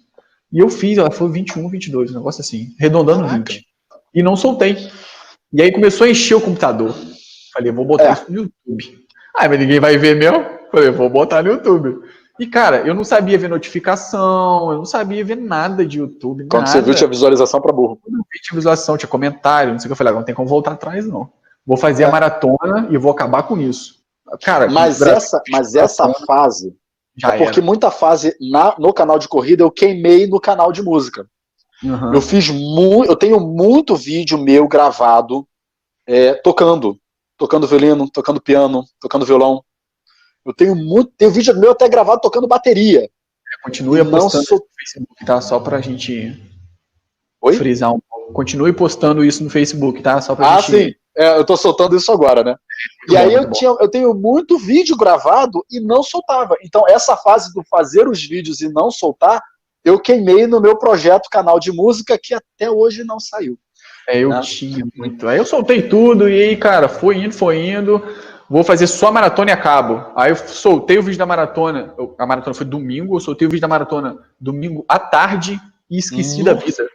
Speaker 1: E eu fiz, ela foi 21, 22, um negócio assim, arredondando
Speaker 2: Caraca.
Speaker 1: 20. E não soltei. E aí começou a encher o computador. Falei, vou botar
Speaker 2: É.
Speaker 1: isso no YouTube. Ah, mas ninguém vai ver mesmo? Falei, vou botar no YouTube. E, cara, eu não sabia ver notificação, eu não sabia ver nada de YouTube.
Speaker 2: Quando
Speaker 1: nada.
Speaker 2: você viu, tinha visualização pra burro.
Speaker 1: Eu vi, tinha visualização, tinha comentário, não sei o que. Eu falei, ah, não tem como voltar atrás, não. Vou fazer a
Speaker 2: É.
Speaker 1: maratona e vou acabar com isso. Cara,
Speaker 2: Mas essa, mas essa fase,
Speaker 1: já
Speaker 2: é porque
Speaker 1: era.
Speaker 2: muita fase na- no canal de corrida eu queimei no canal de música.
Speaker 1: Uhum.
Speaker 2: Eu fiz muito, eu tenho muito vídeo meu gravado é, tocando, tocando violino, tocando piano, tocando violão. Eu tenho muito, tenho vídeo meu até gravado tocando bateria.
Speaker 1: Continue
Speaker 2: Não
Speaker 1: postando
Speaker 2: sou-
Speaker 1: no Facebook, tá? Só pra gente
Speaker 2: Oi?
Speaker 1: frisar um pouco. Continue postando isso no Facebook, tá? Só pra
Speaker 2: Ah,
Speaker 1: gente.
Speaker 2: sim. É, eu tô soltando isso agora, né? E
Speaker 1: bom,
Speaker 2: aí eu, tinha, eu tenho muito vídeo gravado e não soltava. Então, essa fase do fazer os vídeos e não soltar, eu queimei no meu projeto canal de música que até hoje não saiu.
Speaker 1: É, eu
Speaker 2: né?
Speaker 1: tinha muito. Aí eu soltei tudo e aí, cara, foi indo, foi indo. Vou fazer só a maratona e acabo. Aí eu soltei o vídeo da maratona. A maratona foi domingo, eu soltei o vídeo da maratona domingo à tarde e esqueci da vida.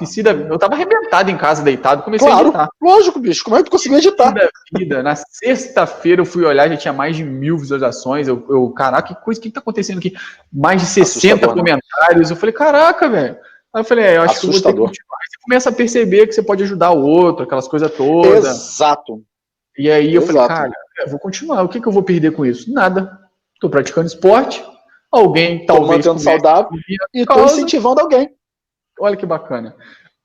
Speaker 1: Esqueci da. Eu tava arrebentado em casa, deitado, comecei a
Speaker 2: Claro,
Speaker 1: editar.
Speaker 2: lógico, bicho. Como é que tu conseguiu editar?
Speaker 1: da vida. Na sexta-feira eu fui olhar, já tinha mais de mil visualizações. Eu, eu caraca, que coisa, o que tá acontecendo aqui? Mais de 60
Speaker 2: Assustador, né?
Speaker 1: comentários. Eu falei, caraca, velho. Aí eu falei, é, eu acho que eu vou ter que
Speaker 2: Assustador.
Speaker 1: continuar. Aí você começa a perceber que você pode ajudar o outro, aquelas coisas todas.
Speaker 2: Exato.
Speaker 1: E aí eu falei,
Speaker 2: Exato.
Speaker 1: cara, eu vou continuar. O que, que eu vou perder com isso? Nada. Tô praticando esporte. Alguém
Speaker 2: Tô
Speaker 1: talvez.
Speaker 2: mantendo
Speaker 1: comece
Speaker 2: saudável
Speaker 1: a
Speaker 2: e tô incentivando alguém.
Speaker 1: Olha que bacana.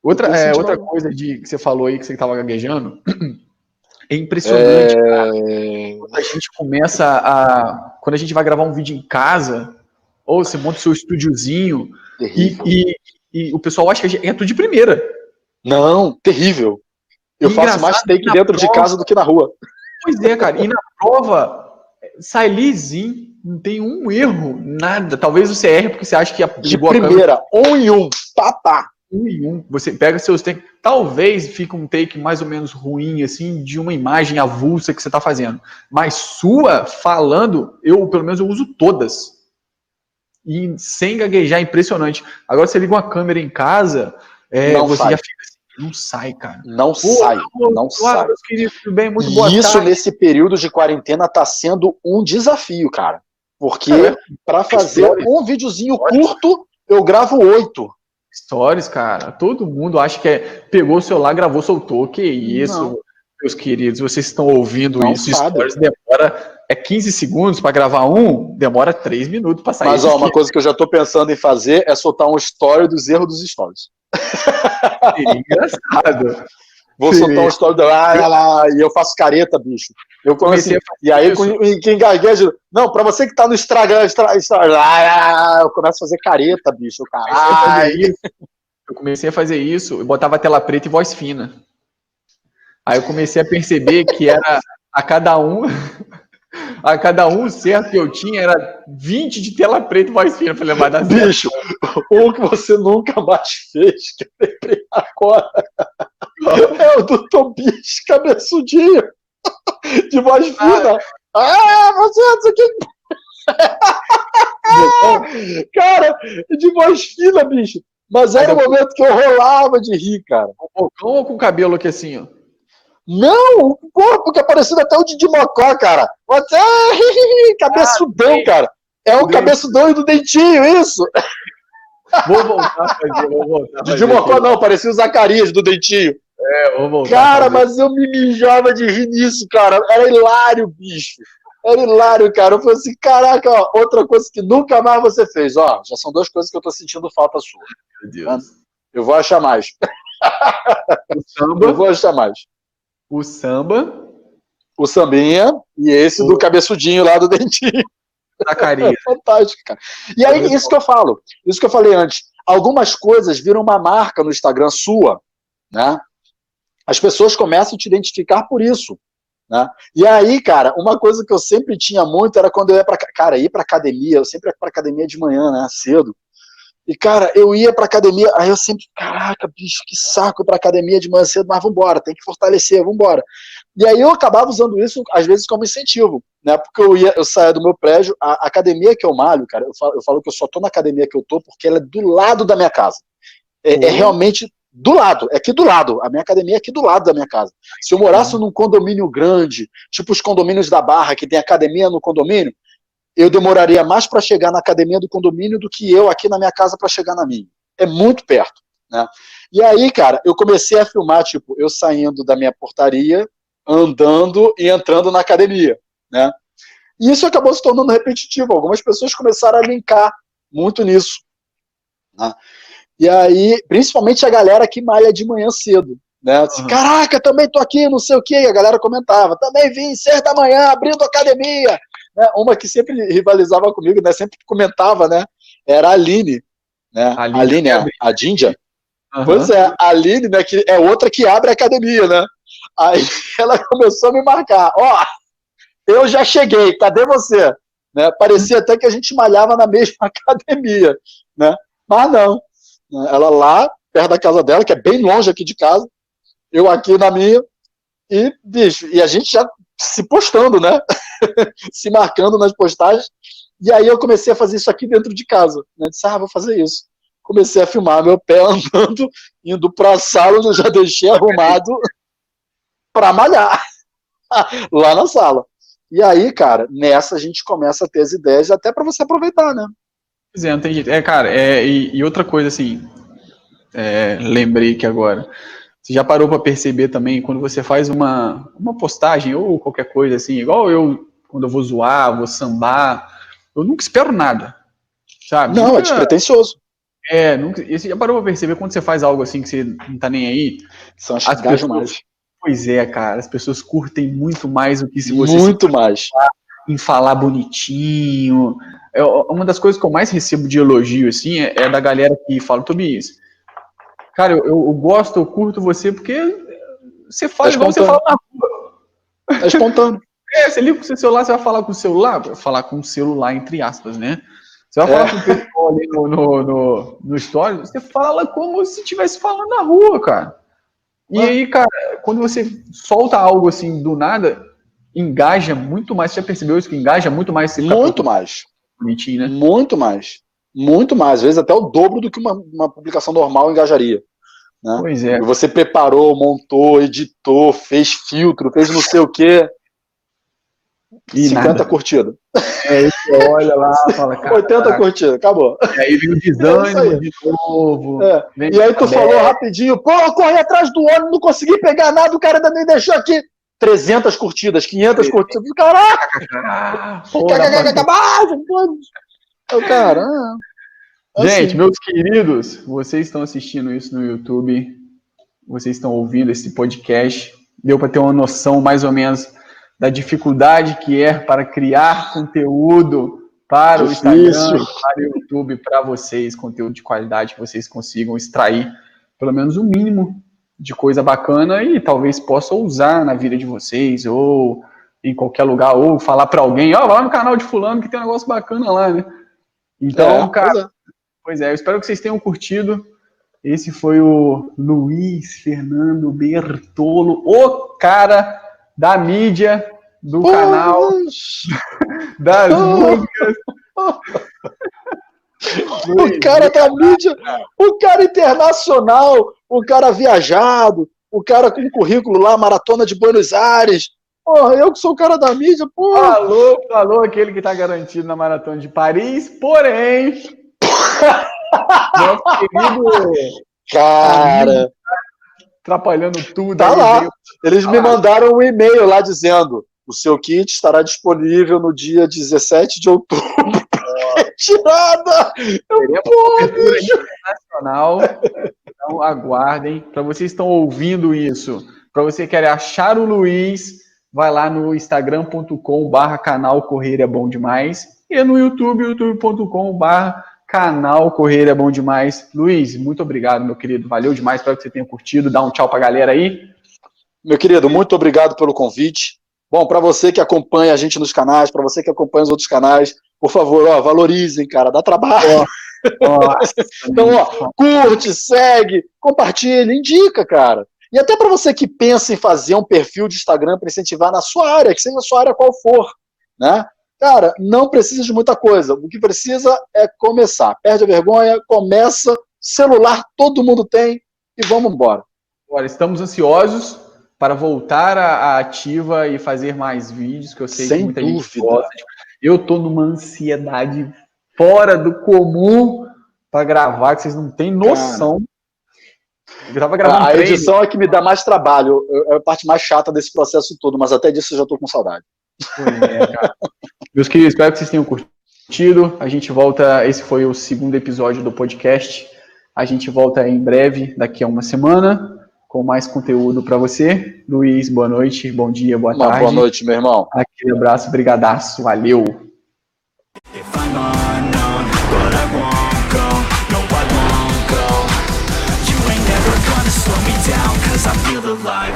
Speaker 1: Outra, é, outra
Speaker 2: algo.
Speaker 1: coisa de, que você falou aí, que você estava gaguejando, é impressionante.
Speaker 2: É...
Speaker 1: quando a gente começa a. Quando a gente vai gravar um vídeo em casa, ou você monta o seu estúdiozinho, e, e- e o pessoal acha que a gente entra de primeira.
Speaker 2: Não, terrível. Eu faço
Speaker 1: Engraçado
Speaker 2: mais take dentro de
Speaker 1: prova-
Speaker 2: casa do que na rua.
Speaker 1: Pois é, cara. E na prova, sai lisinho, não tem um erro, nada. Talvez você erre porque você acha que
Speaker 2: De
Speaker 1: a câmera
Speaker 2: primeira, um em um. Pá, pá.
Speaker 1: um em um. Você pega seus takes. Talvez fique um take mais ou menos ruim, assim, de uma imagem avulsa que você está fazendo. Mas sua, falando, eu, pelo menos, eu uso todas. E sem gaguejar, impressionante. Agora você liga uma câmera em casa, é, você
Speaker 2: sai.
Speaker 1: já fica não sai, cara.
Speaker 2: Não
Speaker 1: Pô,
Speaker 2: sai, não sai.
Speaker 1: meus queridos, tudo bem? Muito boa
Speaker 2: E isso
Speaker 1: tarde.
Speaker 2: nesse período de quarentena tá sendo um desafio, cara. Porque
Speaker 1: É,
Speaker 2: para fazer
Speaker 1: Stories.
Speaker 2: um videozinho
Speaker 1: Stories.
Speaker 2: curto, eu gravo oito.
Speaker 1: Stories, cara. Todo mundo acha que é. Pegou o celular, gravou, soltou. Que isso,
Speaker 2: Não.
Speaker 1: meus queridos. Vocês estão ouvindo
Speaker 2: Não
Speaker 1: isso.
Speaker 2: sabe.
Speaker 1: Stories demora. É 15 segundos para gravar um, demora 3 minutos para sair.
Speaker 2: Mas ó, uma coisa que eu já tô pensando em fazer é soltar um story dos erros dos stories.
Speaker 1: Seria engraçado.
Speaker 2: Vou
Speaker 1: Sim.
Speaker 2: soltar um story do lá, lá, lá, e eu faço careta, bicho. Eu
Speaker 1: Comecei a fazer
Speaker 2: e aí quem gagueja, não, pra você que tá no Instagram, extra, extra, lá, lá, eu começo a fazer careta, bicho, caralho.
Speaker 1: Eu comecei a fazer isso, eu botava tela preta e voz fina. Aí eu comecei a perceber que era a cada um, a cada um certo que eu tinha era 20 de tela preta e voz fina. Eu falei, vai dar certo.
Speaker 2: Bicho, um que você nunca mais fez, que eu lembrei agora, é o do Tobias cabeçudinho, de voz fina. Ah, você, não sei o que. Cara, de voz fina, bicho. Mas era o momento que eu rolava de rir, cara.
Speaker 1: Com o bocão ou com o cabelo aqui assim, ó?
Speaker 2: Não, o corpo que é parecido até o Didi Mocó, cara. Você, cabeçudão, cara. É o cabeçudão e do dentinho, isso.
Speaker 1: Vou voltar fazer, vou voltar.
Speaker 2: Didi Mocó não, parecia o Zacarias do dentinho.
Speaker 1: É, vou voltar
Speaker 2: Cara, mas eu me mijava de rir nisso, cara. Era hilário, bicho. Era hilário, cara. Eu falei assim, caraca, ó, outra coisa que nunca mais você fez. Ó, já são duas coisas que eu tô sentindo falta sua.
Speaker 1: Meu Deus.
Speaker 2: Eu vou achar mais. Eu vou achar mais.
Speaker 1: O samba,
Speaker 2: O sambinha e esse do cabeçudinho lá do dentinho.
Speaker 1: Zacarias.
Speaker 2: É fantástico, cara. E aí, isso que eu falo, isso que eu falei antes. Algumas coisas viram uma marca no Instagram sua, né? As pessoas começam a te identificar por isso. Né? E aí, cara, uma coisa que eu sempre tinha muito era quando eu ia pra. ca- Cara, ir pra academia, eu sempre ia pra academia de manhã, né? Cedo. E, cara, eu ia pra academia, aí eu sempre, caraca, bicho, que saco ir pra academia de manhã cedo, mas vambora, tem que fortalecer, vambora. E aí eu acabava usando isso, às vezes, como incentivo, né? Porque eu ia, eu saía do meu prédio, a academia que eu malho, cara, eu falo, eu falo que eu só tô na academia que eu tô porque ela é do lado da minha casa. É, é
Speaker 1: Uhum.
Speaker 2: realmente do lado, é aqui do lado. A minha academia é aqui do lado da minha casa. Se eu morasse num condomínio grande, tipo os condomínios da Barra, que tem academia no condomínio, eu demoraria mais para chegar na academia do condomínio do que eu aqui na minha casa para chegar na minha. É muito perto, né? E aí, cara, eu comecei a filmar, tipo, eu saindo da minha portaria, andando e entrando na academia, né? E isso acabou se tornando repetitivo. Algumas pessoas começaram a linkar muito nisso. Né? E aí, principalmente a galera que malha de manhã cedo. Né? Assim,
Speaker 1: Uhum.
Speaker 2: Caraca, também tô aqui, não sei o quê. E a galera comentava, também vim, seis da manhã, abrindo academia. Né? Uma que sempre rivalizava comigo, né? sempre comentava, né? Era a Aline. Né?
Speaker 1: Aline
Speaker 2: Aline, a, a Dindia.
Speaker 1: Aham.
Speaker 2: Pois é, a Aline, né, que é outra que abre a academia, né? Aí ela começou a me marcar. Ó, eu já cheguei, cadê você? Né? Parecia até que a gente malhava na mesma academia, né? Mas não. né? Ela lá, perto da casa dela, que é bem longe aqui de casa, eu aqui na minha, e, bicho, e a gente já se postando, né? se marcando nas postagens. E aí eu comecei a fazer isso aqui dentro de casa. Né? Disse, ah, vou fazer isso. Comecei a filmar meu pé andando, indo para a sala onde eu já deixei arrumado para malhar lá na sala. E aí, cara, nessa a gente começa a ter as ideias até para você aproveitar, né?
Speaker 1: Pois é, tem. É, cara, é, e, e outra coisa assim, é, lembrei que agora. Você já parou para perceber também quando você faz uma, uma postagem ou qualquer coisa assim, igual eu, quando eu vou zoar, vou sambar, eu nunca espero nada. Sabe?
Speaker 2: Não, é
Speaker 1: nunca,
Speaker 2: despretensioso.
Speaker 1: é, nunca, e você já parou pra perceber quando você faz algo assim que você não tá nem aí?
Speaker 2: São as
Speaker 1: pessoas-
Speaker 2: mais.
Speaker 1: Pois é, cara, as pessoas curtem muito mais do que se você
Speaker 2: Muito mais.
Speaker 1: em falar bonitinho. É, uma das coisas que eu mais recebo de elogio, assim, é, é da galera que fala, Tobias, cara, eu, eu gosto, eu curto você porque você fala
Speaker 2: É
Speaker 1: igual você fala na rua.
Speaker 2: É espontâneo.
Speaker 1: É, você liga com o seu celular, você vai falar com o celular, vai falar com o celular, entre aspas, né? Você vai falar
Speaker 2: É.
Speaker 1: com o pessoal ali no, no, no, no story, você fala como se estivesse falando na rua, cara. E
Speaker 2: Ah.
Speaker 1: aí, cara, quando você solta algo assim do nada, engaja muito mais. Você já percebeu isso? Que engaja muito mais
Speaker 2: Muito mais.
Speaker 1: bonitinho, né?
Speaker 2: Muito mais. Muito mais. Às vezes até o dobro do que uma, uma publicação normal engajaria. Né?
Speaker 1: Pois é.
Speaker 2: E Você preparou, montou, editou, fez filtro, fez não sei o quê.
Speaker 1: E
Speaker 2: 50
Speaker 1: nada.
Speaker 2: curtidas.
Speaker 1: É, você olha lá, fala, cara.
Speaker 2: 80 curtidas, acabou.
Speaker 1: E aí vem o
Speaker 2: É isso
Speaker 1: desânimo
Speaker 2: aí.
Speaker 1: de novo.
Speaker 2: É. E aí tu falou rapidinho, pô, eu corri atrás do ônibus, não consegui pegar nada, o cara ainda me deixou aqui. 300 curtidas, 500 curtidas. Caraca,
Speaker 1: Ah, pra-
Speaker 2: Eu, cara, ah,
Speaker 1: Gente,
Speaker 2: assim,
Speaker 1: meus queridos, vocês estão assistindo isso no YouTube, vocês estão ouvindo esse podcast, deu para ter uma noção mais ou menos da dificuldade que é para criar conteúdo para o. Instagram, para o YouTube, para vocês, conteúdo de qualidade que vocês consigam extrair pelo menos o mínimo de coisa bacana e talvez possa usar na vida de vocês ou em qualquer lugar ou falar para alguém, ó, vai lá no canal de fulano que tem um negócio bacana lá, né? Então,
Speaker 2: é,
Speaker 1: cara,
Speaker 2: pois é.
Speaker 1: Pois é, eu espero que vocês tenham curtido. Esse foi o Luiz Fernando Bertolo, o cara da mídia, do canal, das
Speaker 2: Oh.
Speaker 1: músicas.
Speaker 2: O cara da mídia, o cara internacional, o cara viajado, o cara com currículo lá, maratona de Buenos Aires. Porra, eu que sou o cara da mídia, porra.
Speaker 1: Falou, falou aquele que está garantido na Maratona de Paris, porém, nosso querido
Speaker 2: Cara,
Speaker 1: atrapalhando tudo.
Speaker 2: Tá lá. eles me
Speaker 1: Ah.
Speaker 2: mandaram um e-mail lá dizendo: o seu kit estará disponível no dia 17 de outubro. Tirada!
Speaker 1: Internacional. Então aguardem. Para vocês que estão ouvindo isso, para você querer achar o Luiz, vai lá no instagram.com/barra canal Correia é bom demais e no YouTube, youtube.com/barra canal Correia é bom demais. Luiz, muito obrigado, meu querido. Valeu demais. Espero que você tenha curtido. Dá um tchau pra galera aí.
Speaker 2: Meu querido, muito obrigado pelo convite. Bom, para você que acompanha a gente nos canais, para você que acompanha os outros canais, por favor, ó, valorizem, cara, dá trabalho. Então, ó, curte, segue, compartilha, indica, cara. E até para você que pensa em fazer um perfil de Instagram para incentivar na sua área, que seja a sua área qual for, né? Cara, não precisa de muita coisa. O que precisa é começar. Perde a vergonha, começa. Celular todo mundo tem e vamos embora.
Speaker 1: Olha, estamos ansiosos para voltar à ativa e fazer mais vídeos, que eu sei
Speaker 2: Sem
Speaker 1: que muita
Speaker 2: dúvida.
Speaker 1: gente gosta. Eu tô numa ansiedade fora do comum para gravar, que vocês não têm noção. Eu tava gravando
Speaker 2: A
Speaker 1: treino.
Speaker 2: edição é que me dá mais trabalho, é a parte mais chata desse processo todo, mas até disso eu já tô com saudade.
Speaker 1: É, cara. Meus queridos, espero que vocês tenham curtido. A gente volta. Esse foi o segundo episódio do podcast. A gente volta em breve, daqui a uma semana, com mais conteúdo para você. Luiz, boa noite, bom dia, boa
Speaker 2: Uma
Speaker 1: tarde.
Speaker 2: boa noite, meu irmão.
Speaker 1: Aquele abraço, brigadaço, valeu.
Speaker 3: If I'm unknown, but I won't go, no I won't go You ain't never gonna slow me down, cause I feel alive